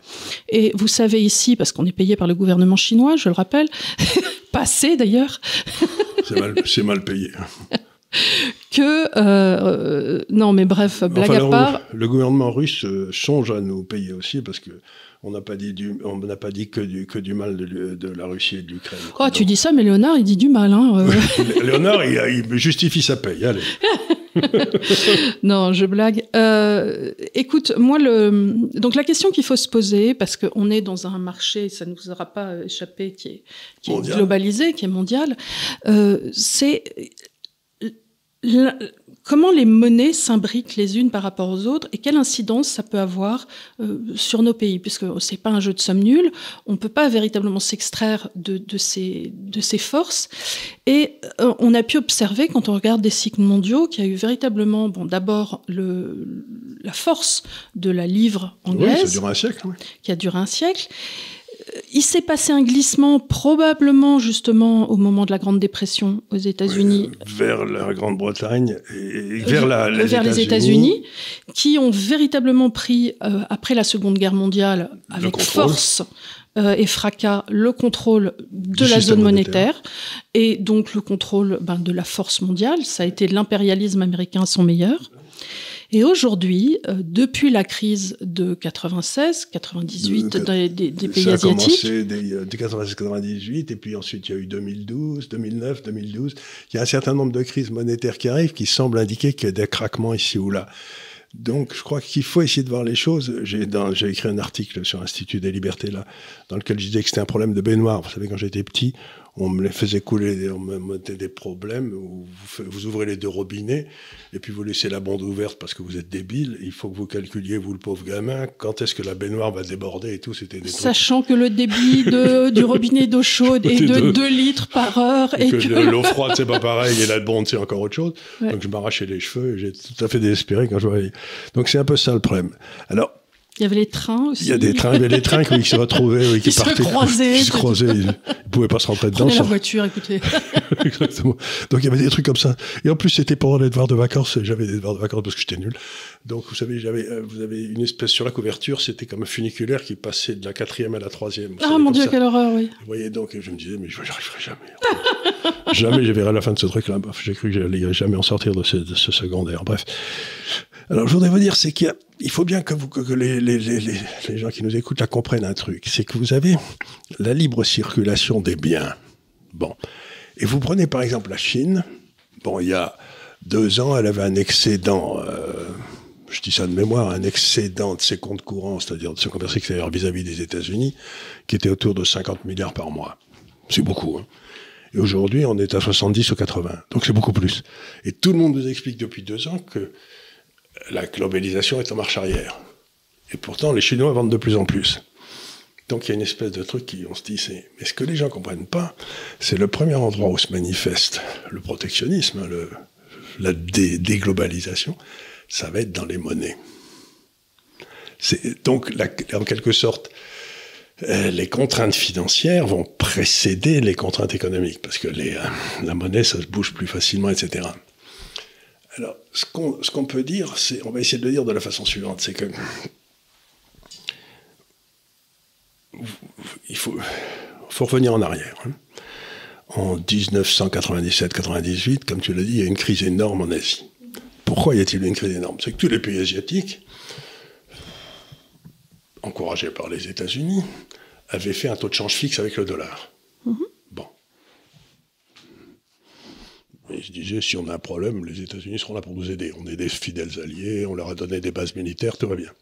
Et vous savez ici, parce qu'on est payé par le gouvernement chinois, je le rappelle, passé d'ailleurs. c'est mal, mal payé. que euh, euh, non mais bref blague à part le, gouvernement russe euh, songe à nous payer aussi parce que on n'a pas dit du, on n'a pas dit que du que du mal de, la Russie et de l'Ukraine. Oh, tu dis ça, mais Léonard, il dit du mal. Hein, Léonard, il, justifie sa paye. Allez. non, je blague. écoute, moi, le... donc la question qu'il faut se poser, parce qu'on est dans un marché, ça ne nous aura pas échappé, qui est, qui est globalisé, qui est mondial, c'est comment les monnaies s'imbriquent les unes par rapport aux autres et quelle incidence ça peut avoir euh, sur nos pays, puisque c'est pas un jeu de somme nulle, on peut pas véritablement s'extraire de, de, ces, de ces forces. Et euh, on a pu observer, quand on regarde des cycles mondiaux, qu'il y a eu véritablement, bon, d'abord la force de la livre anglaise, un siècle, qui a duré un siècle il s'est passé un glissement probablement justement au moment de la Grande Dépression aux États-Unis. vers la Grande-Bretagne et vers, la, les vers les États-Unis, qui ont véritablement pris, euh, après la Seconde Guerre mondiale, avec force euh, et fracas, le contrôle de la zone monétaire, et donc le contrôle ben, de la force mondiale. Ça a été l'impérialisme américain son meilleur. Et aujourd'hui, euh, depuis la crise de 96, 98 des, des, des, pays asiatiques. Ça a commencé dès 96-98, euh, et puis ensuite il y a eu 2012, 2009, 2012. Il y a un certain nombre de crises monétaires qui arrivent qui semblent indiquer qu'il y a des craquements ici ou là. Donc, je crois qu'il faut essayer de voir les choses. J'ai écrit un article sur l'Institut des libertés, là, dans lequel je disais que c'était un problème de baignoire. Vous savez, quand j'étais petit, on me les faisait couler, on me mettait des problèmes, où vous, ouvrez les deux robinets, et puis vous laissez la bande ouverte parce que vous êtes débile, il faut que vous calculiez, vous le pauvre gamin, quand est-ce que la baignoire va déborder et tout, c'était des Sachant que le débit de, du robinet d'eau chaude est de 2 litres par heure. Et, que, l'eau froide, c'est pas pareil, et la bonde, c'est encore autre chose. Donc je m'arrachais les cheveux, et j'ai tout à fait désespéré quand je voyais. Donc c'est un peu ça le problème. Alors, il y avait les trains aussi. Il y a des trains, il y avait les trains qui se retrouvaient, oui, qui, qui partaient, se croisaient, qui se croisaient, ils, ne pouvaient pas se rentrer dedans. Prenez la voiture, écoutez. Exactement. Donc il y avait des trucs comme ça. Et en plus, c'était pendant les devoirs de vacances. J'avais des devoirs de vacances parce que j'étais nul. Donc vous savez, j'avais, euh, vous avez une espèce sur la couverture, c'était comme un funiculaire qui passait de la quatrième à la troisième. Ah mon Dieu, quelle horreur, oui. Vous voyez, donc je me disais, mais je n'y arriverai jamais. jamais je verrai la fin de ce truc-là. J'ai cru que j'allais jamais en sortir de ce, de ce secondaire. Bref. Alors, je voudrais vous dire, c'est qu'il il faut bien que, les, gens qui nous écoutent la comprennent un truc. C'est que vous avez la libre circulation des biens. Bon. Et vous prenez par exemple la Chine. Bon, il y a deux ans, elle avait un excédent, euh, je dis ça de mémoire, un excédent de ses comptes courants, c'est-à-dire de son commerce extérieur vis-à-vis des États-Unis, qui était autour de 50 milliards par mois. C'est beaucoup. Hein. Et aujourd'hui, on est à 70 ou 80. Donc c'est beaucoup plus. Et tout le monde nous explique depuis deux ans que la globalisation est en marche arrière. Et pourtant, les Chinois vendent de plus en plus. Donc il y a une espèce de truc qui, on se dit, c'est, mais ce que les gens comprennent pas, c'est le premier endroit où se manifeste le protectionnisme, le, la déglobalisation, ça va être dans les monnaies. C'est, donc, en quelque sorte, euh, les contraintes financières vont précéder les contraintes économiques, parce que les, euh, la monnaie, ça se bouge plus facilement, etc. Alors, ce qu'on peut dire, c'est, on va essayer de le dire de la façon suivante, c'est que il faut, faut revenir en arrière. Hein. En 1997-98, comme tu l'as dit, il y a une crise énorme en Asie. Pourquoi y a-t-il une crise énorme? C'est que tous les pays asiatiques, encouragés par les États-Unis, avaient fait un taux de change fixe avec le dollar. Mm-hmm. Bon. se disaient, si on a un problème, les États-Unis seront là pour nous aider. On est des fidèles alliés, on leur a donné des bases militaires, tout va bien.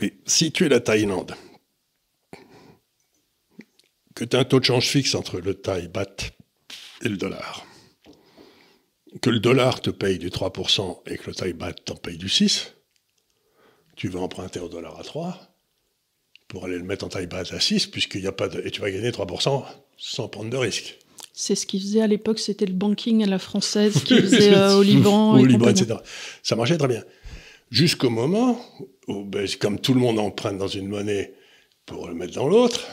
Mais si tu es la Thaïlande, que tu as un taux de change fixe entre le Thaï Baht et le dollar, que le dollar te paye du 3% et que le Thaï Baht t'en paye du 6%, tu vas emprunter au dollar à 3 pour aller le mettre en Thaï Baht à 6, puisqu'il n'y a pas de... Et tu vas gagner 3% sans prendre de risque. C'est ce qu'ils faisaient à l'époque, c'était le banking à la française qui faisait euh, au Liban. Au et Liban, etc. Ça marchait très bien. Jusqu'au moment où, ben, comme tout le monde emprunte dans une monnaie pour le mettre dans l'autre,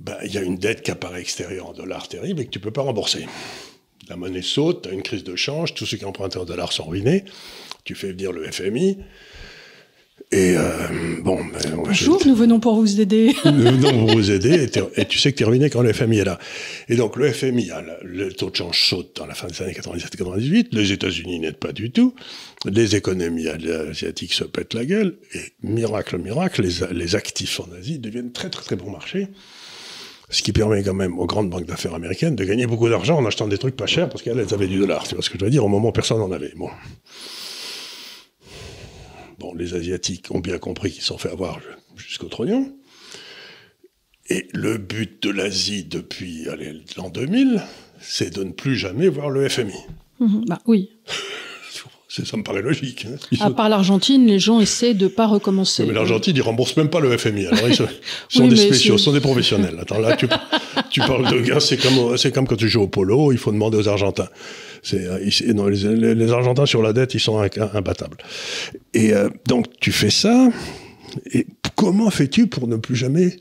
ben, il y a une dette qui apparaît extérieure en dollars terrible et que tu ne peux pas rembourser. La monnaie saute, tu as une crise de change, tous ceux qui empruntent en dollars sont ruinés, tu fais venir le FMI, et euh, bon, ben, je- Bonjour, nous venons pour vous aider. nous venons vous aider et, tu sais que tu es ruiné quand le FMI est là. Et donc le FMI, a le, le taux de change saute dans la fin des années 97-98, les États-Unis n'aident pas du tout, les économies asiatiques se pètent la gueule, et miracle, miracle, les, les actifs en Asie deviennent très très très bon marché. Ce qui permet quand même aux grandes banques d'affaires américaines de gagner beaucoup d'argent en achetant des trucs pas chers parce qu'elles elles avaient du dollar. Tu vois ce que je veux dire? Au moment où personne n'en avait. Bon. Bon, les Asiatiques ont bien compris qu'ils sont fait avoir jusqu'au trognon. Et le but de l'Asie depuis l'an 2000, c'est de ne plus jamais voir le FMI. Mhm, bah oui. Ça me paraît logique. hein. À part l'Argentine, les gens essaient de pas recommencer. mais l'Argentine, ils remboursent même pas le FMI. Alors, ils sont, Oui, des spéciaux, sont des professionnels. Attends, là, tu, tu parles de gars, c'est comme, au- c'est comme quand tu joues au polo, il faut demander aux Argentins. C'est, euh, ils- non, les, Argentins sur la dette, ils sont imbattables. Et euh, donc, tu fais ça. Et comment fais-tu pour ne plus jamais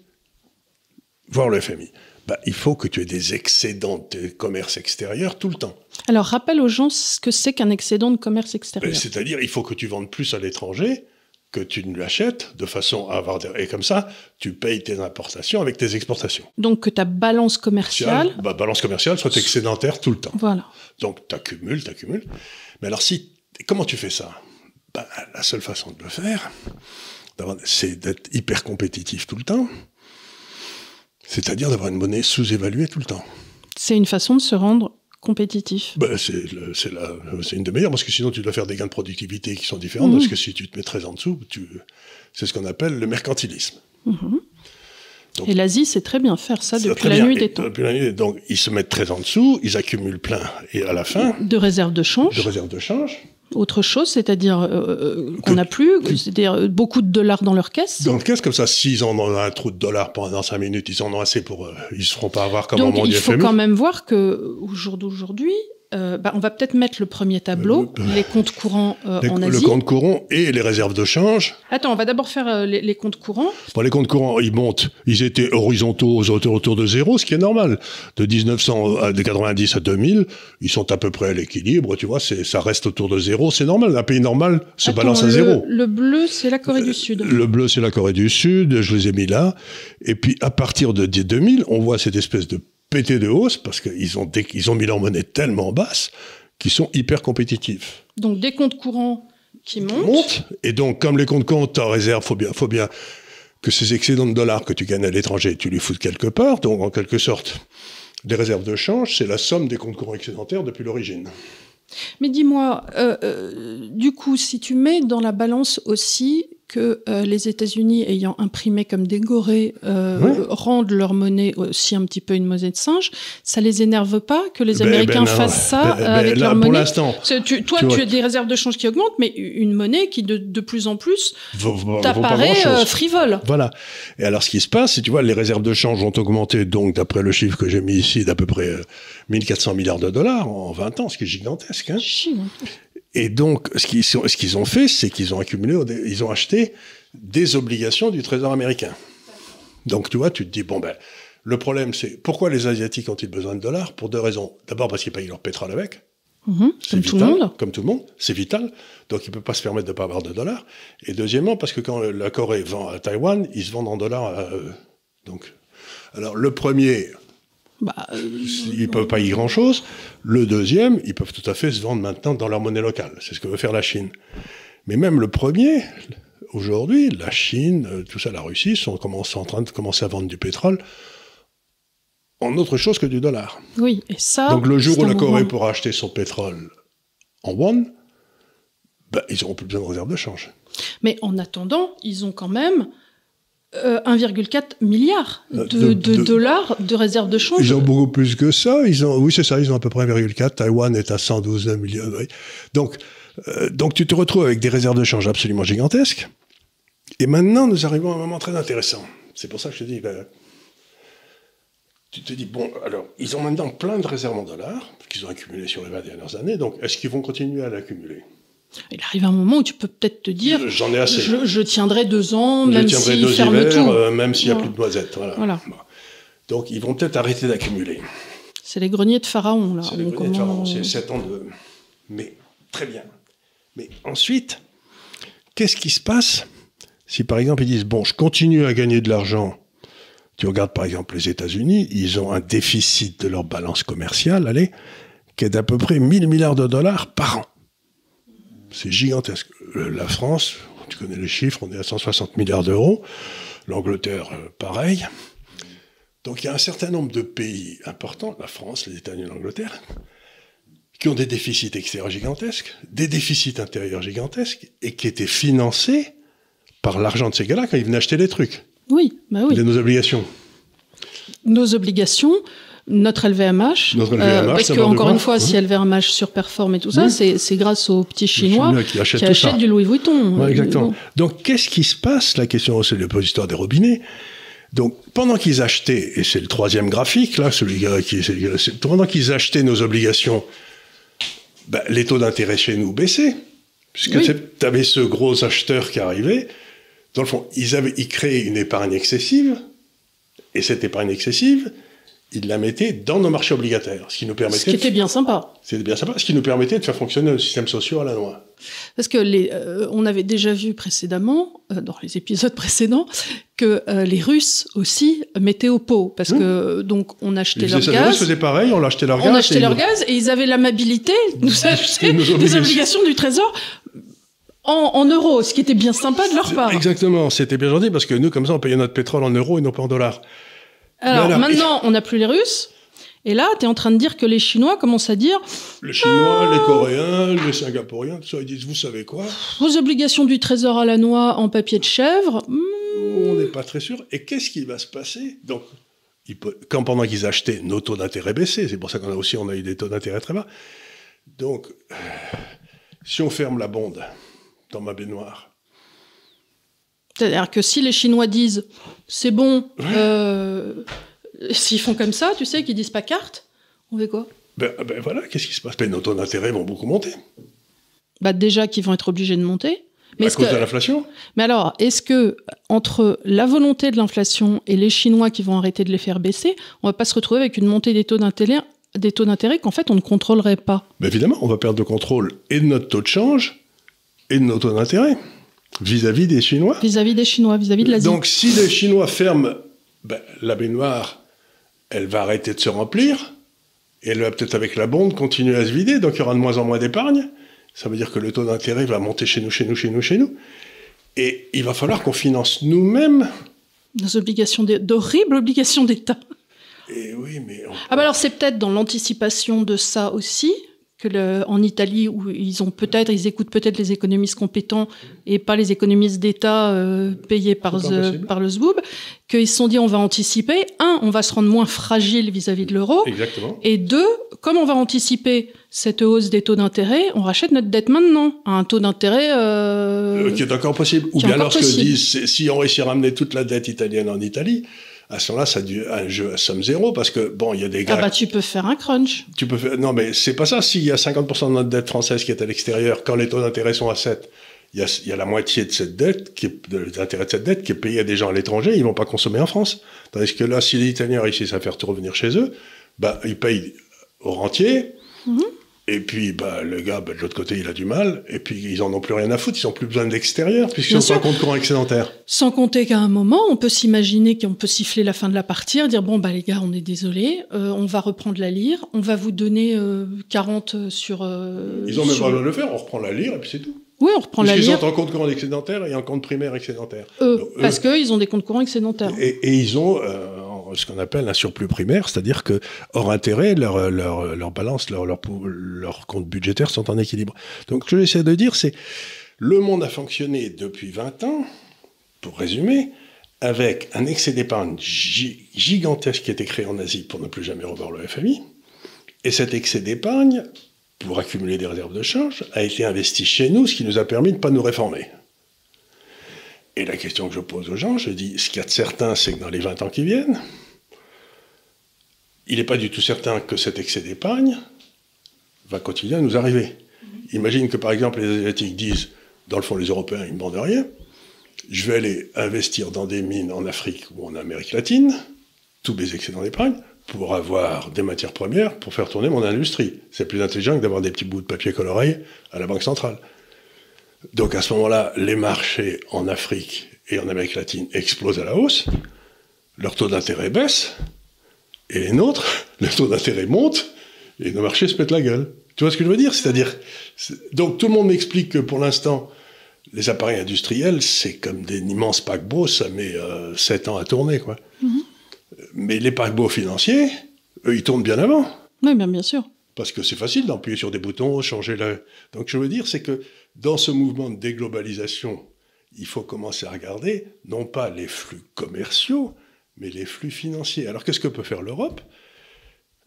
voir le FMI bah, Il faut que tu aies des excédents de commerce extérieur tout le temps. Alors, rappelle aux gens ce que c'est qu'un excédent de commerce Ben, extérieur. C'est-à-dire, il faut que tu vendes plus à l'étranger que tu ne l'achètes, de façon à avoir des... Et comme ça, tu payes tes importations avec tes exportations. Donc, que ta balance commerciale. Bah, balance commerciale soit excédentaire tout le temps. Voilà. Donc, tu accumules, tu accumules. Mais alors, si, comment tu fais ça? Bah, La seule façon de le faire, d'avoir- c'est d'être hyper compétitif tout le temps. C'est-à-dire d'avoir une monnaie sous-évaluée tout le temps. C'est une façon de se rendre compétitif. Bah, c'est une des meilleures, parce que sinon tu dois faire des gains de productivité qui sont différents, Mhm. parce que si tu te mets très en dessous, c'est ce qu'on appelle le mercantilisme. Donc- Et l'Asie sait très bien faire ça Ça, depuis la nuit Et- des temps. depuis la nuit des- Donc ils se mettent très en dessous, ils accumulent plein, et à la fin, De réserve de change. de réserve de change, Autre chose, c'est-à-dire euh, euh, qu'on n'a plus, c'est-à-dire euh, beaucoup de dollars dans leur caisse? dans le caisse, comme ça, s'ils en ont un trou de dollars pendant 5 minutes, ils en ont assez pour... euh, ils se feront pas avoir comme Donc moment il faut quand même voir que au jour d'aujourd'hui, euh, bah, on va peut-être mettre le premier tableau, Euh, les comptes courants euh, Les- en le Asie. compte courant et les réserves de change. Attends, on va d'abord faire euh, les, les comptes courants. Bon, les comptes courants, ils montent. Ils étaient horizontaux aux autour, autour de zéro, ce qui est normal. De 1900 à de 90 à 2000, ils sont à peu près à l'équilibre, tu vois, ça reste autour de zéro, c'est normal. Un pays normal se Attends, balance à le- zéro. Le bleu, c'est la Corée du Sud. Le bleu, c'est la Corée du Sud, je les ai mis là. Et puis, à partir de 2000, on voit cette espèce de pété de hausse parce qu'ils ont, dé- ils ont mis leur monnaie tellement basse qu'ils sont hyper compétitifs. Donc des comptes courants qui montent. monte. Et donc, comme les comptes comptent en réserve, faut bien, faut bien que ces excédents de dollars que tu gagnes à l'étranger, tu les foutes quelque part. Donc, en quelque sorte, les réserves de change, c'est la somme des comptes courants excédentaires depuis l'origine. Mais dis-moi, euh, euh, du coup, si tu mets dans la balance aussi que euh, les États-Unis, ayant imprimé comme des gorées, euh, Ouais. rendent leur monnaie aussi un petit peu une monnaie de singe, ça les énerve pas que les Ben- Américains ben non. fassent ça Ben- avec là, leur pour monnaie? l'instant, que tu- Toi, tu as des réserves de change qui augmentent, mais une monnaie qui de, de plus en plus t'apparaît euh, frivole. Voilà. Et alors, ce qui se passe, c'est, tu vois, les réserves de change ont augmenté, donc, d'après le chiffre que j'ai mis ici, d'à peu près euh, 1400 milliards de dollars en 20 ans, ce qui est gigantesque. Hein. Chine. Et donc, ce qu'ils, sont- ce qu'ils ont fait, c'est qu'ils ont accumulé, ils ont acheté des obligations du Trésor américain. Donc, tu vois, tu te dis, bon, ben, le problème, c'est pourquoi les Asiatiques ont-ils besoin de dollars? Pour deux raisons. D'abord, parce qu'ils payent leur pétrole avec. Mhm, C'est comme tout le vital, monde. Comme tout le monde, c'est vital. Donc, ils ne peuvent pas se permettre de ne pas avoir de dollars. Et deuxièmement, parce que quand la Corée vend à Taïwan, ils se vendent en dollars à eux. Donc, alors, le premier, Bah, euh, ils peuvent pas y grand-chose. Le deuxième, ils peuvent tout à fait se vendre maintenant dans leur monnaie locale. C'est ce que veut faire la Chine. Mais même le premier, aujourd'hui, la Chine, euh, tout ça, la Russie, sont, commencent- en train de commencer à vendre du pétrole en autre chose que du dollar. Oui, et ça. Donc le jour où la Corée pourra acheter son pétrole en won, ben, ils n'auront plus besoin de réserve de change. Mais en attendant, ils ont quand même euh, 1,4 milliard de, Euh, de- de de- dollars de réserve de change. Ils ont beaucoup plus que ça. Ils ont, oui, c'est ça. Ils ont à peu près 1,4. Taïwan est à 112 millions. oui. Donc, euh, donc tu te retrouves avec des réserves de change absolument gigantesques. Et maintenant, nous arrivons à un moment très intéressant. C'est pour ça que je te dis, ben, tu te dis, bon, alors, ils ont maintenant plein de réserves en dollars qu'ils ont accumulées sur les 20 dernières années. Donc, est-ce qu'ils vont continuer à l'accumuler? Il arrive un moment où tu peux peut-être te dire J'en ai assez. je, je tiendrai deux ans, Je même hivers, tout. euh, même s'il n'y a Voilà. plus de noisettes. Voilà. Donc, ils vont peut-être arrêter d'accumuler. C'est les greniers de Pharaon, là. C'est le Donc, grenier de Pharaon, c'est 7 ans de... Mais très bien. Mais ensuite, qu'est-ce qui se passe si par exemple ils disent, bon, je continue à gagner de l'argent tu regardes par exemple les États-Unis, ils ont un déficit de leur balance commerciale, allez, qui est d'à peu près 1000 milliards de dollars par an. C'est gigantesque. Euh, La France, tu connais les chiffres, on est à 160 milliards d'euros. L'Angleterre, euh, pareil. Donc il y a un certain nombre de pays importants, la France, les États-Unis, l'Angleterre, qui ont des déficits extérieurs gigantesques, des déficits intérieurs gigantesques, et qui étaient financés par l'argent de ces gars-là quand ils venaient acheter des trucs, Oui, bah oui. de nos obligations. Nos obligations, notre LVMH. Notre euh, parce que, savoir de encore quoi une fois, si LVMH surperforme et tout ça, Oui. c'est grâce aux petits Chinois, Chinois qui achètent qui du Louis Vuitton. Ouais, exactement. bon. Donc, qu'est-ce qui se passe? La question, c'est l'histoire des robinets. Donc, pendant qu'ils achetaient, et c'est le troisième graphique, là, celui qui pendant qu'ils achetaient nos obligations, ben, les taux d'intérêt chez nous baissaient. Puisque Oui. tu avais ce gros acheteur qui arrivait. Dans le fond, ils, avaient, ils créaient une épargne excessive, et cette épargne excessive, ils la mettaient dans nos marchés obligataires, ce qui nous Ce permettait, qui de- était bien sympa. c'était bien sympa, ce qui nous permettait de faire fonctionner nos systèmes sociaux à la noix. Parce que les, euh, on avait déjà vu précédemment, euh, dans les épisodes précédents, que euh, les Russes aussi mettaient au pot. Parce Mmh. que donc on achetait Les leur gaz. faisaient pareil, on achetait leur gaz. On et achetait leur nous- gaz et ils avaient l'amabilité de nous acheter des obligations. obligations du Trésor en, en euros, ce qui était bien sympa de leur part. Exactement, c'était bien gentil parce que nous, comme ça, on payait notre pétrole en euros et non pas en dollars. Alors maintenant, on n'a plus les Russes. Et là, tu es en train de dire que les Chinois commencent à dire Les Chinois, les Coréens, les Singapouriens, tout ça, ils disent, vous savez quoi vos obligations du Trésor à la noix en papier de chèvre. hmm, On n'est pas très sûr. Et qu'est-ce qui va se passer Donc, il peut- quand pendant qu'ils achetaient, nos taux d'intérêt baissaient. C'est pour ça qu'on a aussi on a eu des taux d'intérêt très bas. Donc, euh, si on ferme la bonde dans ma baignoire, C'est-à-dire que si les Chinois disent c'est bon, euh, s'ils font comme ça, tu sais, qu'ils disent pas carte, on fait quoi? Ben, ben voilà, qu'est-ce qui se passe? Ben, Nos taux d'intérêt vont beaucoup monter. Bah déjà qu'ils vont être obligés de monter. Mais, à cause que- de l'inflation. mais alors, est-ce que entre la volonté de l'inflation et les Chinois qui vont arrêter de les faire baisser, on va pas se retrouver avec une montée des taux d'intérêt, des taux d'intérêt qu'en fait on ne contrôlerait pas? Ben évidemment, on va perdre le contrôle et de notre taux de change et de nos taux d'intérêt vis-à-vis des Chinois. vis-à-vis des Chinois, vis-à-vis de l'Asie Donc, si les Chinois ferment, ben, la baignoire, elle va arrêter de se remplir, et elle va peut-être avec la bonde continuer à se vider, donc il y aura de moins en moins d'épargne. Ça veut dire que le taux d'intérêt va monter chez nous, chez nous, chez nous, chez nous. Et il va falloir qu'on finance nous-mêmes. Nos obligations, d'horribles obligations d'État. Et oui, mais on- Ah bah alors c'est peut-être dans l'anticipation de ça aussi que le, en Italie où ils ont peut-être ils écoutent peut-être les économistes compétents et pas les économistes d'État euh, payés par the- le SBOUB qu'ils se sont dit on va anticiper un on va se rendre moins fragile vis-à-vis de l'euro exactement. et deux comme on va anticiper cette hausse des taux d'intérêt on rachète notre dette maintenant à un taux d'intérêt euh, Euh, qui est encore possible. Ou bien encore alors ce que possible. disent, si on réussit à ramener toute la dette italienne en Italie, à ce moment-là, ça devient un jeu à somme zéro, parce que, bon, il y a des gars... ah bah tu peux faire un crunch Tu peux faire... Non, mais c'est pas ça. S'il y a 50% de notre dette française qui est à l'extérieur, quand les taux d'intérêt sont à 7, il y a, il y a la moitié de cette dette, qui est, de l'intérêt de cette dette, qui est payée à des gens à l'étranger, ils vont pas consommer en France. Tandis que là, si les Italiens réussissent à faire tout revenir chez eux, bah, ils payent au rentier. Mhm. Et puis, bah, le gars, bah, de l'autre côté, il a du mal. Et puis, ils en ont plus rien à foutre. Ils ont plus besoin de l'extérieur, puisqu'ils sont un compte courant excédentaire. Sans compter qu'à un moment, on peut s'imaginer qu'on peut siffler la fin de la partie, dire bon bah les gars, on est désolé, euh, on va reprendre la lire, on va vous donner euh, 40 sur. euh, Ils ont même sur- pas besoin de le faire. On reprend la lire et puis c'est tout. Oui, on reprend la lire. sont en compte courant excédentaire et en compte primaire excédentaire. Eux, Donc, eux- parce qu'ils ont des comptes courants excédentaires. Et, et ils ont, euh, en- ce qu'on appelle un surplus primaire, c'est-à-dire que hors intérêt, leur, leur, leur balance, leur, leur, leurs comptes budgétaires sont en équilibre. Donc, ce que j'essaie de dire, c'est le monde a fonctionné depuis 20 ans, pour résumer, avec un excès d'épargne gigantesque qui a été créé en Asie pour ne plus jamais revoir le FMI. Et cet excès d'épargne, pour accumuler des réserves de change, a été investi chez nous, ce qui nous a permis de ne pas nous réformer. Et la question que je pose aux gens, je dis, ce qu'il y a de certain, c'est que dans les 20 ans qui viennent, il n'est pas du tout certain que cet excès d'épargne va continuer à nous arriver. Imagine que par exemple les Asiatiques disent, dans le fond les Européens, ils ne demandent rien, je vais aller investir dans des mines en Afrique ou en Amérique latine, tous mes excédents d'épargne, pour avoir des matières premières pour faire tourner mon industrie. C'est plus intelligent que d'avoir des petits bouts de papier coloré à la Banque centrale. Donc à ce moment-là, les marchés en Afrique et en Amérique latine explosent à la hausse, leur taux d'intérêt baisse, et les nôtres, le taux d'intérêt monte, et nos marchés se mettent la gueule. Tu vois ce que je veux dire? C'est-à-dire, donc tout le monde m'explique que pour l'instant, les appareils industriels, c'est comme des immenses paquebots, ça met euh, 7 ans à tourner, quoi. Mm-hmm. Mais les paquebots financiers, eux, ils tournent bien avant. Oui, bien, bien sûr. Parce que c'est facile d'appuyer sur des boutons, changer la... Donc je veux dire, c'est que dans ce mouvement de déglobalisation, il faut commencer à regarder non pas les flux commerciaux, mais les flux financiers. Alors qu'est-ce que peut faire l'Europe?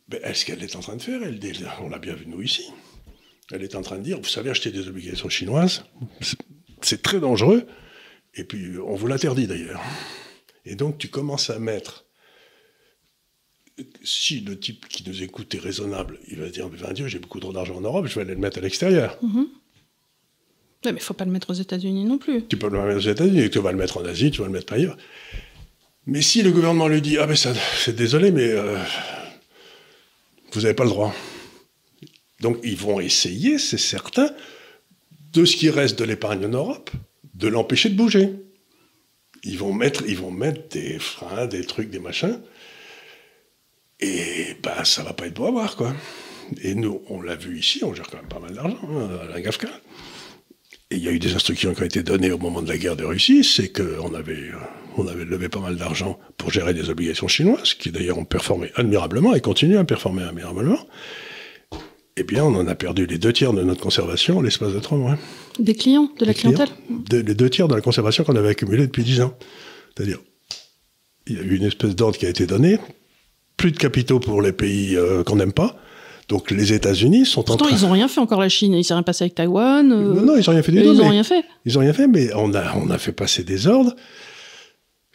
Ben, Ce qu'elle est en train de faire, elle, on l'a bien vu nous ici, elle est en train de dire, vous savez, acheter des obligations chinoises, c'est très dangereux, et puis on vous l'interdit d'ailleurs. Et donc tu commences à mettre, si le type qui nous écoute est raisonnable, il va dire, mais Dieu, j'ai beaucoup trop d'argent en Europe, je vais aller le mettre à l'extérieur. Mm-hmm. mais il ne faut pas le mettre aux États-Unis non plus. Tu peux le mettre aux États-Unis, tu vas le mettre en Asie, tu vas le mettre ailleurs. Mais si le gouvernement lui dit, ah ben ça, c'est désolé, mais euh, vous n'avez pas le droit. Donc ils vont essayer, c'est certain, de ce qui reste de l'épargne en Europe, de l'empêcher de bouger. Ils vont, mettre, ils vont mettre des freins, des trucs, des machins. Et ben, ça va pas être beau à voir, quoi. Et nous, on l'a vu ici, on gère quand même pas mal d'argent hein, à la GAFCA. Et il y a eu des instructions qui ont été données au moment de la guerre de Russie, c'est qu'on avait, on avait levé pas mal d'argent pour gérer des obligations chinoises, qui d'ailleurs ont performé admirablement et continuent à performer admirablement eh bien, on en a perdu les deux tiers de notre conservation en l'espace de trois mois. Des clients, de la clientèle Les deux tiers de la conservation qu'on avait accumulée depuis dix ans. C'est-à-dire, il y a eu une espèce d'ordre qui a été donné, plus de capitaux pour les pays euh, qu'on n'aime pas. Donc les États-Unis sont en train... ils n'ont rien fait encore la Chine. Il s'est rien passé avec Taïwan. Euh, non, non, ils n'ont rien fait du tout. Ils n'ont rien fait. Ils n'ont rien fait, mais on a, on a fait passer des ordres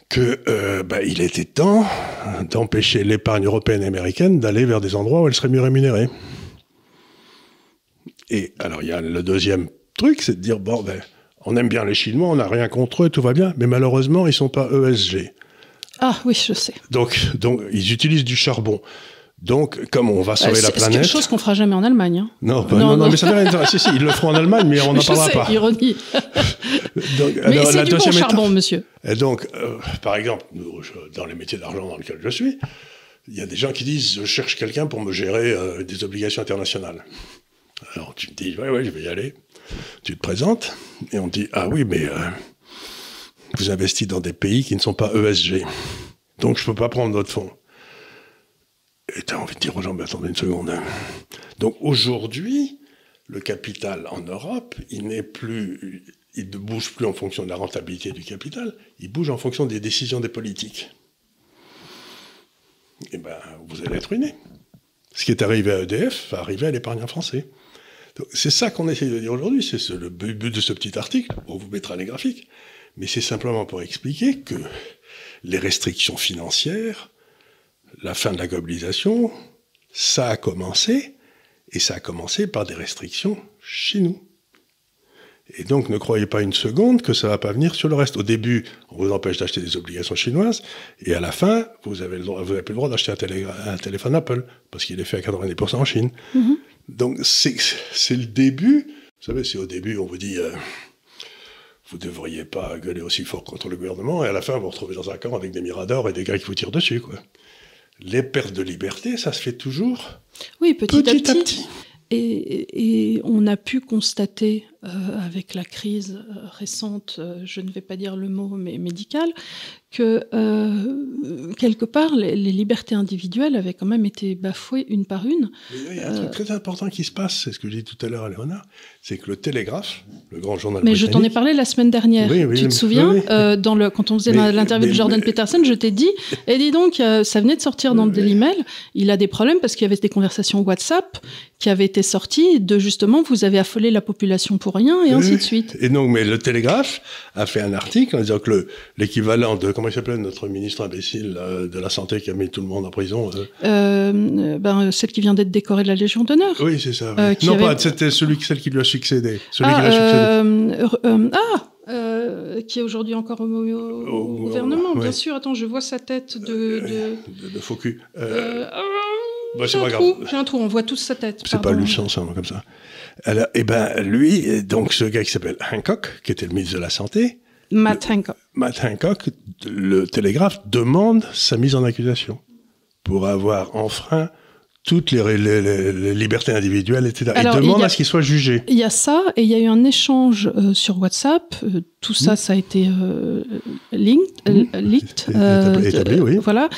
que euh, bah, il était temps d'empêcher l'épargne européenne et américaine d'aller vers des endroits où elle serait mieux rémunérée. Et alors, il y a le deuxième truc, c'est de dire, bon, ben, on aime bien les Chinois, on n'a rien contre eux, tout va bien, mais malheureusement, ils ne sont pas ESG. Ah oui, je sais. Donc, donc ils utilisent du charbon. Donc, comme on va sauver la planète. C'est quelque chose qu'on fera jamais en Allemagne. Hein. Non, non, non, mais ça veut rien Si, si, ils le feront en Allemagne, mais on n'en parlera sais, pas. ironie. donc, mais c'est du bon charbon, monsieur. Et donc, euh, par exemple, dans les métiers d'argent dans lesquels je suis, il y a des gens qui disent je cherche quelqu'un pour me gérer euh, des obligations internationales. Alors tu me dis, ouais, ouais, je vais y aller. Tu te présentes et on te dit, ah oui, mais euh, vous investissez dans des pays qui ne sont pas ESG. Donc je ne peux pas prendre votre fonds. Et tu as envie de dire aux gens, mais attendez une seconde. Donc aujourd'hui, le capital en Europe, il ne bouge plus en fonction de la rentabilité du capital, il bouge en fonction des décisions des politiques. Eh bien, vous allez être ruiné. Ce qui est arrivé à EDF va arriver à l'épargnant français. C'est ça qu'on essaie de dire aujourd'hui, c'est le but de ce petit article, on vous mettra les graphiques, mais c'est simplement pour expliquer que les restrictions financières, la fin de la globalisation, ça a commencé, et ça a commencé par des restrictions chez nous. Et donc ne croyez pas une seconde que ça va pas venir sur le reste. Au début, on vous empêche d'acheter des obligations chinoises, et à la fin, vous avez, le droit, vous avez plus le droit d'acheter un, téléphone Apple, parce qu'il est fait à 90% en Chine. Mm-hmm. Donc c'est le début. Vous savez, c'est au début, on vous dit, euh, vous ne devriez pas gueuler aussi fort contre le gouvernement, et à la fin, vous vous retrouvez dans un camp avec des miradors et des gars qui vous tirent dessus. Quoi. Les pertes de liberté, ça se fait toujours? Oui, petit, à, petit. Et, on a pu constater avec la crise récente, je ne vais pas dire le mot, mais médicale, que euh, quelque part, les, libertés individuelles avaient quand même été bafouées une par une. il y a un truc très important qui se passe, c'est ce que j'ai dit tout à l'heure à Léonard, c'est que le Télégraphe, le grand journal Mais je t'en ai parlé la semaine dernière, tu te souviens euh, dans le, Quand on faisait l'interview de Jordan Peterson, je t'ai dit, et dis donc, euh, ça venait de sortir dans le Daily Mail, il a des problèmes parce qu'il y avait des conversations WhatsApp qui avaient été sorties de justement, vous avez affolé la population pour rien, et ainsi de suite. Et donc, mais le Télégraphe a fait un article en disant que l'équivalent de comment il s'appelait notre ministre imbécile euh, de la Santé qui a mis tout le monde en prison euh. Euh, ben, Celle qui vient d'être décorée de la Légion d'honneur. Oui, c'est ça. non, pas, c'était celui, celle qui lui a succédé. Celui ah, qui, a succédé. ah qui est aujourd'hui encore au, gouvernement, bien sûr. Attends, je vois sa tête de... De, de, faux cul. Bah, J'ai un, un, trou, on voit tous sa tête. C'est pas Lucien, ça, comme ça. Alors, eh ben, lui, donc, ce gars qui s'appelle Hancock, qui était le ministre de la Santé, Matt Hancock. Matt Hancock, le Télégraphe demande sa mise en accusation pour avoir enfreint toutes les, libertés individuelles, etc. il demande à ce qu'il soit jugé. Il y a ça, et il y a eu un échange euh, sur WhatsApp. Euh, tout ça, ça a été euh, linked, établi, oui. Voilà,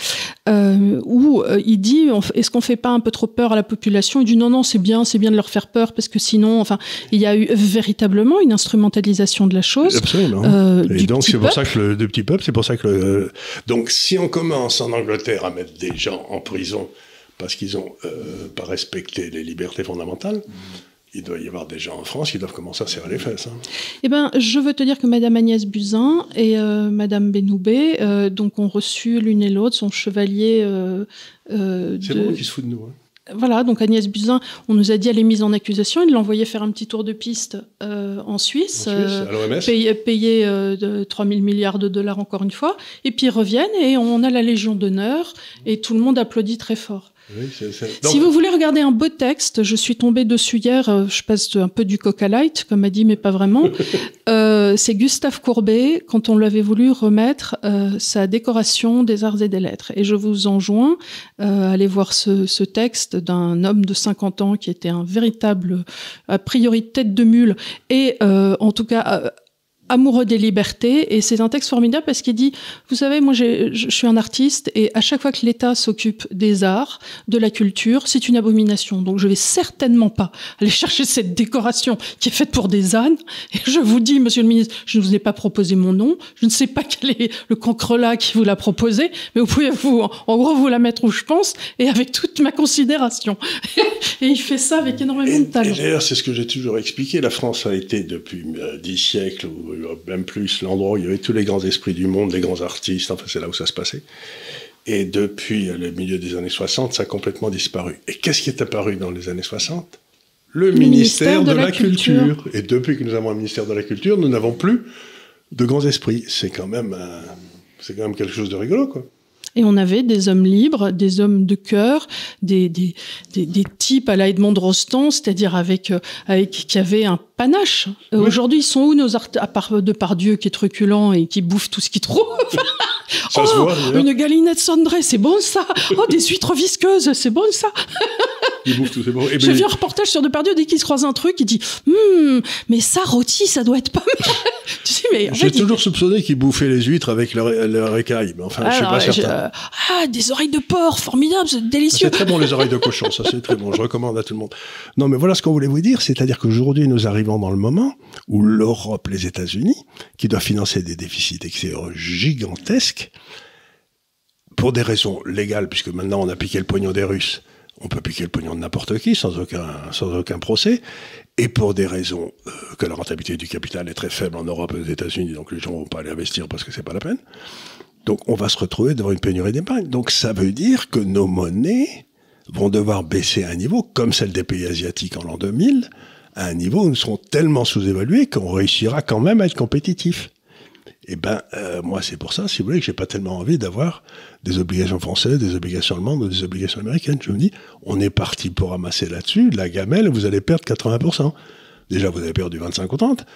où il dit est-ce qu'on fait pas un peu trop peur à la population? Il dit non, non, c'est bien, c'est bien de leur faire peur parce que sinon, enfin, il y a eu véritablement une instrumentalisation de la chose. Absolument. et donc c'est pour ça que le petit peuple, c'est pour ça que donc si on commence en Angleterre à mettre des gens en prison parce qu'ils n'ont euh, pas respecté les libertés fondamentales. Il doit y avoir des gens en France qui doivent commencer à serrer les fesses. Hein. Eh ben, je veux te dire que Madame Agnès Buzyn et euh, Madame Benoubé, euh, donc, ont reçu l'une et l'autre son chevalier. C'est bon qui se fout de nous. Hein. Voilà, donc Agnès Buzyn, on nous a dit elle est mise en accusation. Il l'envoyait faire un petit tour de piste en Suisse, en payer, payer 3 000 milliards de dollars encore une fois. Et puis ils reviennent et on a la Légion d'honneur et tout le monde applaudit très fort. Si vous voulez regarder un beau texte, je suis tombée dessus hier, euh, je passe un peu du coca light, comme a dit, mais pas vraiment. euh, c'est Gustave Courbet, quand on lui avait voulu remettre euh, sa décoration des arts et des lettres. Et je vous enjoins euh, à aller voir ce, ce texte d'un homme de 50 ans qui était un véritable, a priori, tête de mule, et en tout cas amoureux des libertés. Et c'est un texte formidable parce qu'il dit, vous savez, moi je suis un artiste et à chaque fois que l'État s'occupe des arts, de la culture, c'est une abomination. Donc je vais certainement pas aller chercher cette décoration qui est faite pour des ânes. Et je vous dis, monsieur le ministre, je ne vous ai pas proposé mon nom. Je ne sais pas quel est le cancrelat qui vous l'a proposé, mais vous pouvez vous, en gros, vous la mettre où je pense et avec toute ma considération. et il fait ça avec énormément de talent. d'ailleurs, c'est ce que j'ai toujours expliqué. La France a été depuis euh, dix siècles même plus, l'endroit où il y avait tous les grands esprits du monde, les grands artistes, enfin c'est là où ça se passait. Et depuis le milieu des années 60, ça a complètement disparu. Et qu'est-ce qui est apparu dans les années 60 le, ministère, de, la, culture. Et depuis que nous avons un ministère de la Culture, nous n'avons plus de grands esprits. C'est quand même, c'est quand même quelque chose de rigolo, quoi. Et on avait des hommes libres, des hommes de cœur, des, des, des, des types à la Edmond Rostand, c'est-à-dire avec, euh, avec qui avaient un panache. Aujourd'hui, ils sont où nos art à part de par Dieu qui est truculent et qui bouffe tout ce qu'il trouve Ça oh, voit, une galinette cendrée, c'est bon ça. Oh, des huîtres visqueuses, c'est bon ça. Il bouffe tout, c'est bon. Eh J'ai ben, vu un reportage sur Depardieu, dès qu'il se croise un truc, il dit hum, mais ça rôti, ça doit être pas mal. J'ai toujours soupçonné qu'il bouffait les huîtres avec leur, écaille, mais enfin, je suis pas certain. Ah, des oreilles de porc, formidable, c'est délicieux. C'est très bon les oreilles de cochon, ça c'est très bon, je recommande à tout le monde. Non, mais voilà ce qu'on voulait vous dire, c'est-à-dire qu'aujourd'hui, nous arrivons dans le moment où l'Europe, les États-Unis, qui doivent financer des déficits gigantesques, pour des raisons légales, puisque maintenant on a piqué le pognon des Russes, on peut piquer le pognon de n'importe qui sans aucun, sans aucun procès, et pour des raisons euh, que la rentabilité du capital est très faible en Europe et aux États-Unis, donc les gens vont pas aller investir parce que c'est pas la peine. Donc on va se retrouver devant une pénurie d'épargne. Donc ça veut dire que nos monnaies vont devoir baisser à un niveau, comme celle des pays asiatiques en l'an 2000, à un niveau où nous serons tellement sous-évalués qu'on réussira quand même à être compétitif. Eh ben, euh, moi, c'est pour ça, si vous voulez, que j'ai pas tellement envie d'avoir des obligations françaises, des obligations allemandes ou des obligations américaines. Je me dis, on est parti pour ramasser là-dessus la gamelle, vous allez perdre 80%. Déjà, vous avez perdu 25 ou 30.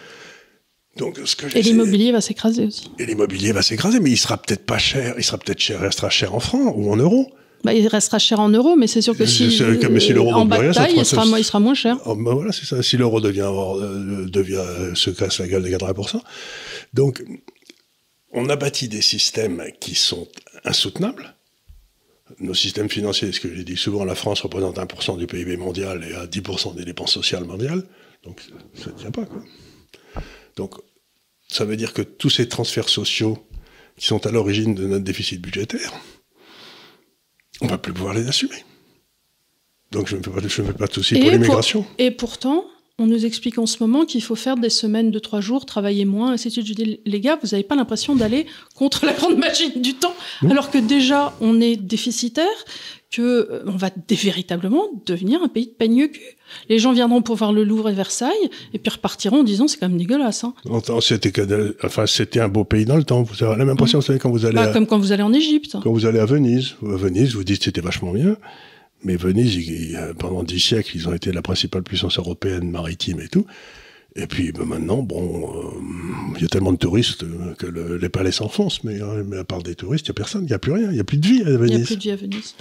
Donc, ce que et l'immobilier va s'écraser aussi. Et l'immobilier va s'écraser, mais il sera peut-être pas cher, il sera peut-être cher, restera cher en francs ou en euros. Bah, il restera cher en euros, mais c'est sûr que si, l'euro en rien, bataille, fera- il sera, moins- il sera moins cher. Oh, ben voilà, c'est ça. Si l'euro devient, euh, devient euh, se casse la gueule de 80%. Donc, on a bâti des systèmes qui sont insoutenables. Nos systèmes financiers, ce que j'ai dit souvent, la France représente 1% du PIB mondial et à 10% des dépenses sociales mondiales. Donc, ça ne tient pas, quoi. Donc, ça veut dire que tous ces transferts sociaux qui sont à l'origine de notre déficit budgétaire, on va plus pouvoir les assumer. Donc, je ne me fais pas, de soucis pour l'immigration. Et pourtant, on nous explique en ce moment qu'il faut faire des semaines de trois jours, travailler moins, ainsi de suite. Je dis, les gars, vous n'avez pas l'impression d'aller contre la grande machine du temps, Non. alors que déjà, on est déficitaire, que euh, on va véritablement devenir un pays de peigne cul. Les gens viendront pour voir le Louvre et Versailles, et puis repartiront en disant, c'est quand même dégueulasse. Hein. C'était enfin, c'était un beau pays dans le temps. Vous avez la même impression, vous savez, quand vous allez, Bah, à, comme quand vous allez en Égypte. quand vous allez à Venise. À Venise, vous dites c'était vachement bien. Mais Venise, ils- pendant dix siècles, ils ont été la principale puissance européenne maritime et tout. Et puis ben, maintenant, bon, euh, il y a tellement de touristes euh, que le- les palais s'enfoncent. Mais, euh, mais à part des touristes, il n'y a personne, il n'y a plus rien, il n'y a plus de vie à Il n'y a Venise. plus de vie à Venise.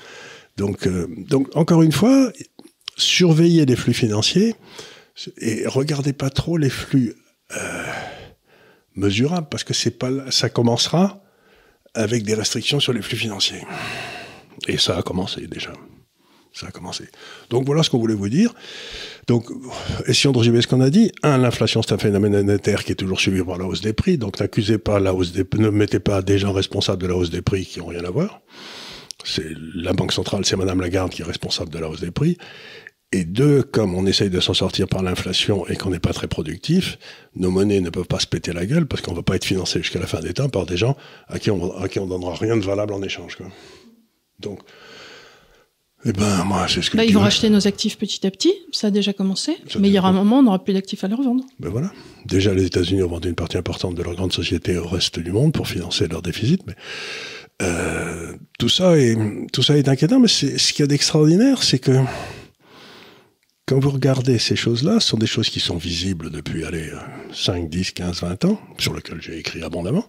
Donc, euh, donc, encore une fois, surveillez les flux financiers et regardez pas trop les flux euh, mesurables parce que c'est pas ça commencera avec des restrictions sur les flux financiers. Et ça a commencé déjà. Ça a commencé. Donc voilà ce qu'on voulait vous dire. Donc, essayons de résumer ce qu'on a dit. Un, l'inflation, c'est un phénomène monétaire qui est toujours suivi par la hausse des prix. Donc, n'accusez pas la hausse des, ne mettez pas des gens responsables de la hausse des prix qui n'ont rien à voir. C'est la Banque centrale, c'est Madame Lagarde qui est responsable de la hausse des prix. Et deux, comme on essaye de s'en sortir par l'inflation et qu'on n'est pas très productif, nos monnaies ne peuvent pas se péter la gueule parce qu'on ne va pas être financé jusqu'à la fin des temps par des gens à qui on, à qui on donnera rien de valable en échange. Quoi. Donc, eh ben, moi, c'est ce que Bah, ils vont racheter nos actifs petit à petit, ça a déjà commencé. Ça mais il y aura un moment, on n'aura plus d'actifs à leur vendre. Ben voilà. Déjà, les États-Unis ont vendu une partie importante de leur grande société au reste du monde pour financer leur déficit. Mais euh, tout ça est tout ça est inquiétant. Mais ce qu'il y a d'extraordinaire, c'est que quand vous regardez ces choses-là, ce sont des choses qui sont visibles depuis allez, euh, 5, 10, 15, 20 ans, sur lesquelles j'ai écrit abondamment.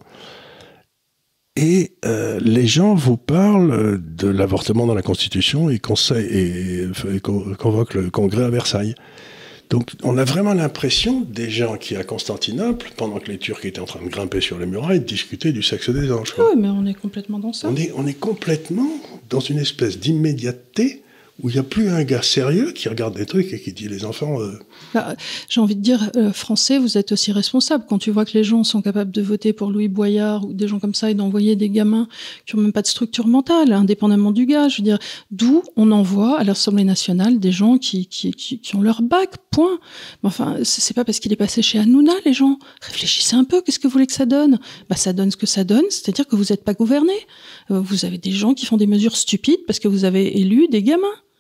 Et euh, les gens vous parlent de l'avortement dans la Constitution et, conseillent, et, et con- convoquent le Congrès à Versailles. Donc on a vraiment l'impression des gens qui, à Constantinople, pendant que les Turcs étaient en train de grimper sur les murailles, discutaient du sexe des anges. quoi. Oui, mais on est complètement dans ça. On est, on est complètement dans une espèce d'immédiateté où il n'y a plus un gars sérieux qui regarde des trucs et qui dit les enfants... euh, Bah, J'ai envie de dire, euh, français, vous êtes aussi responsable. Quand tu vois que les gens sont capables de voter pour Louis Boyard ou des gens comme ça et d'envoyer des gamins qui ont même pas de structure mentale, indépendamment du gars, je veux dire, d'où on envoie à l'Assemblée nationale des gens qui, qui, qui, ont leur bac, point. Mais enfin, c'est pas parce qu'il est passé chez Hanouna, les gens. Réfléchissez un peu, qu'est-ce que vous voulez que ça donne? Bah, ça donne ce que ça donne, c'est-à-dire que vous n'êtes pas gouverné. Euh, vous avez des gens qui font des mesures stupides parce que vous avez élu des gamins.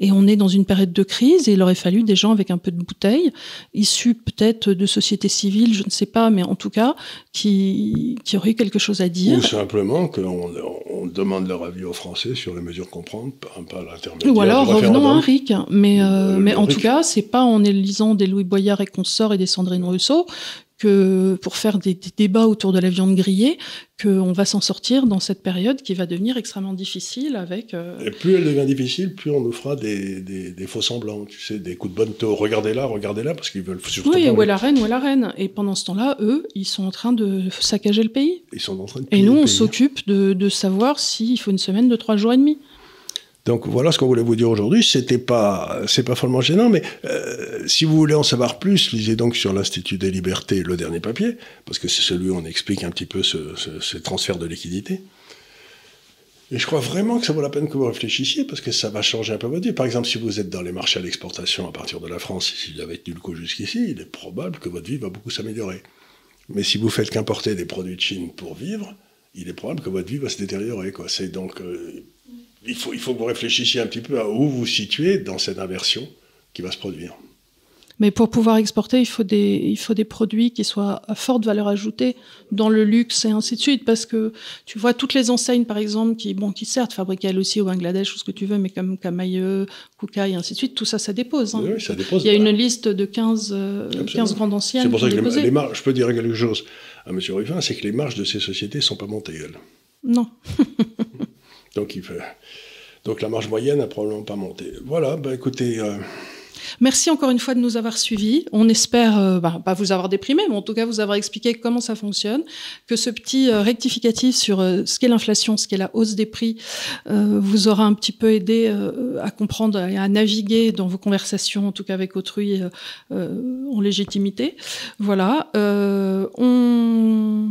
Et on est dans une période de crise et il aurait fallu des gens avec un peu de bouteille, issus peut-être de sociétés civiles, je ne sais pas, mais en tout cas, qui, qui auraient eu quelque chose à dire. Ou simplement qu'on on demande leur avis aux Français sur les mesures qu'on prend par, l'intermédiaire Ou alors revenons à un référendum. RIC. Mais, euh, Euh, mais en RIC. tout cas, c'est pas en élisant des Louis Boyard et consorts et des Sandrine Rousseau que pour faire des, des débats autour de la viande grillée qu'on va s'en sortir dans cette période qui va devenir extrêmement difficile avec. euh, Et plus elle devient difficile, plus on nous fera des, des, des faux semblants, tu sais, des coups de bonne taux. Regardez là, regardez là, parce qu'ils veulent surtout Oui, où est la reine, où est la reine? Et pendant ce temps-là, eux, ils sont en train de saccager le pays. Ils sont en train de Et nous, on s'occupe de, de savoir s'il faut une semaine de trois jours et demi. Donc voilà ce qu'on voulait vous dire aujourd'hui. C'était pas, c'est pas follement gênant, mais euh, si vous voulez en savoir plus, lisez donc sur l'Institut des Libertés le dernier papier, parce que c'est celui où on explique un petit peu ce, ce, ce transfert de liquidité. Et je crois vraiment que ça vaut la peine que vous réfléchissiez, parce que ça va changer un peu votre vie. Par exemple, si vous êtes dans les marchés à l'exportation à partir de la France, si vous avez tenu le coup jusqu'ici, il est probable que votre vie va beaucoup s'améliorer. Mais si vous faites qu'importer des produits de Chine pour vivre, il est probable que votre vie va se détériorer. Donc euh, il faut, il faut que vous réfléchissiez un petit peu à où vous situez dans cette inversion qui va se produire. Mais pour pouvoir exporter, il faut des, il faut des produits qui soient à forte valeur ajoutée dans le luxe et ainsi de suite. Parce que tu vois, toutes les enseignes, par exemple, qui, bon, qui certes fabriquent elles aussi au Bangladesh ou ce que tu veux, mais comme Camailleux, Kuka et ainsi de suite, tout ça, ça dépose. hein. Oui, ça dépose. Il y a une liste de 15, euh, Absolument. 15 grandes anciennes C'est pour ça que les, marges, je peux dire quelque chose à M. Ruffin, c'est que les marges de ces sociétés ne sont pas montées, elles. Non. Donc il fait. Donc la marge moyenne n'a probablement pas monté. Voilà, bah écoutez. Euh, Merci encore une fois de nous avoir suivis. On espère euh, bah, pas vous avoir déprimé, mais en tout cas vous avoir expliqué comment ça fonctionne, que ce petit euh, rectificatif sur euh, ce qu'est l'inflation, ce qu'est la hausse des prix, vous aura un petit peu aidé à comprendre et à naviguer dans vos conversations, en tout cas avec autrui, en légitimité. Voilà. on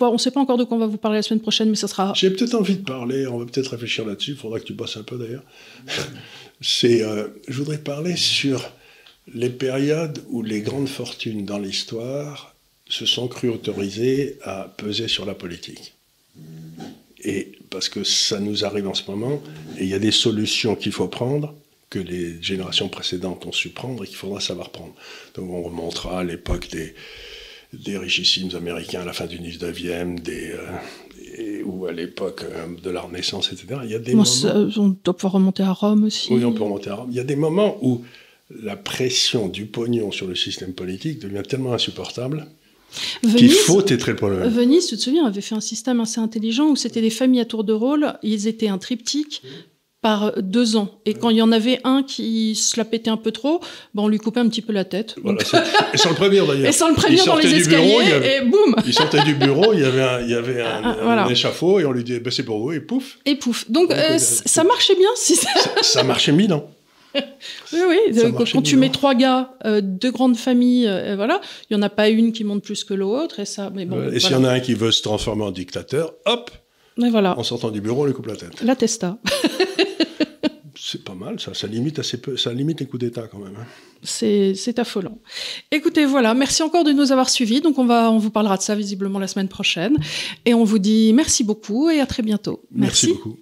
on ne sait pas encore de quoi on va vous parler la semaine prochaine, mais ça sera. J'ai peut-être envie de parler. On va peut-être réfléchir là-dessus. Il faudra que tu bosses un peu d'ailleurs euh, je voudrais parler sur les périodes où les grandes fortunes dans l'histoire se sont crues autorisées à peser sur la politique. Et parce que ça nous arrive en ce moment, et il y a des solutions qu'il faut prendre que les générations précédentes ont su prendre et qu'il faudra savoir prendre. Donc on remontera à l'époque des, des richissimes américains à la fin du 19e, des, euh, ou à l'époque euh, de la Renaissance, etc. Il y a des moments... on doit pouvoir remonter à Rome aussi. Oui, on peut remonter à Rome. Il y a des moments où la pression du pognon sur le système politique devient tellement insupportable qu'il faut être le problème. Venise, tu te souviens, avait fait un système assez intelligent où c'était des familles à tour de rôle, ils étaient un triptyque, par deux ans. Et quand il y en avait un qui se la pétait un peu trop, ben on lui coupait un petit peu la tête. et sans le prévenir d'ailleurs. Et sans le prévenir dans les escaliers, et boum Il sortait du bureau, il y avait un, il y avait un, ah, échafaud, et on lui disait ben, c'est pour vous, et pouf Et pouf. Donc, euh, ça marchait bien si ça... ça, marchait mille ans. oui, oui. quand tu mets trois gars, euh, deux grandes familles, euh, voilà, il n'y en a pas une qui monte plus que l'autre, et ça. Mais bon, et s'il y en a un qui veut se transformer en dictateur, hop, mais voilà. En sortant du bureau, on lui coupe la tête. La testa. C'est pas mal, ça. Ça limite assez peu, ça limite les coups d'État quand même. Hein. C'est affolant. Écoutez, voilà, merci encore de nous avoir suivis. Donc on va, on vous parlera de ça visiblement la semaine prochaine, et on vous dit merci beaucoup et à très bientôt. merci beaucoup.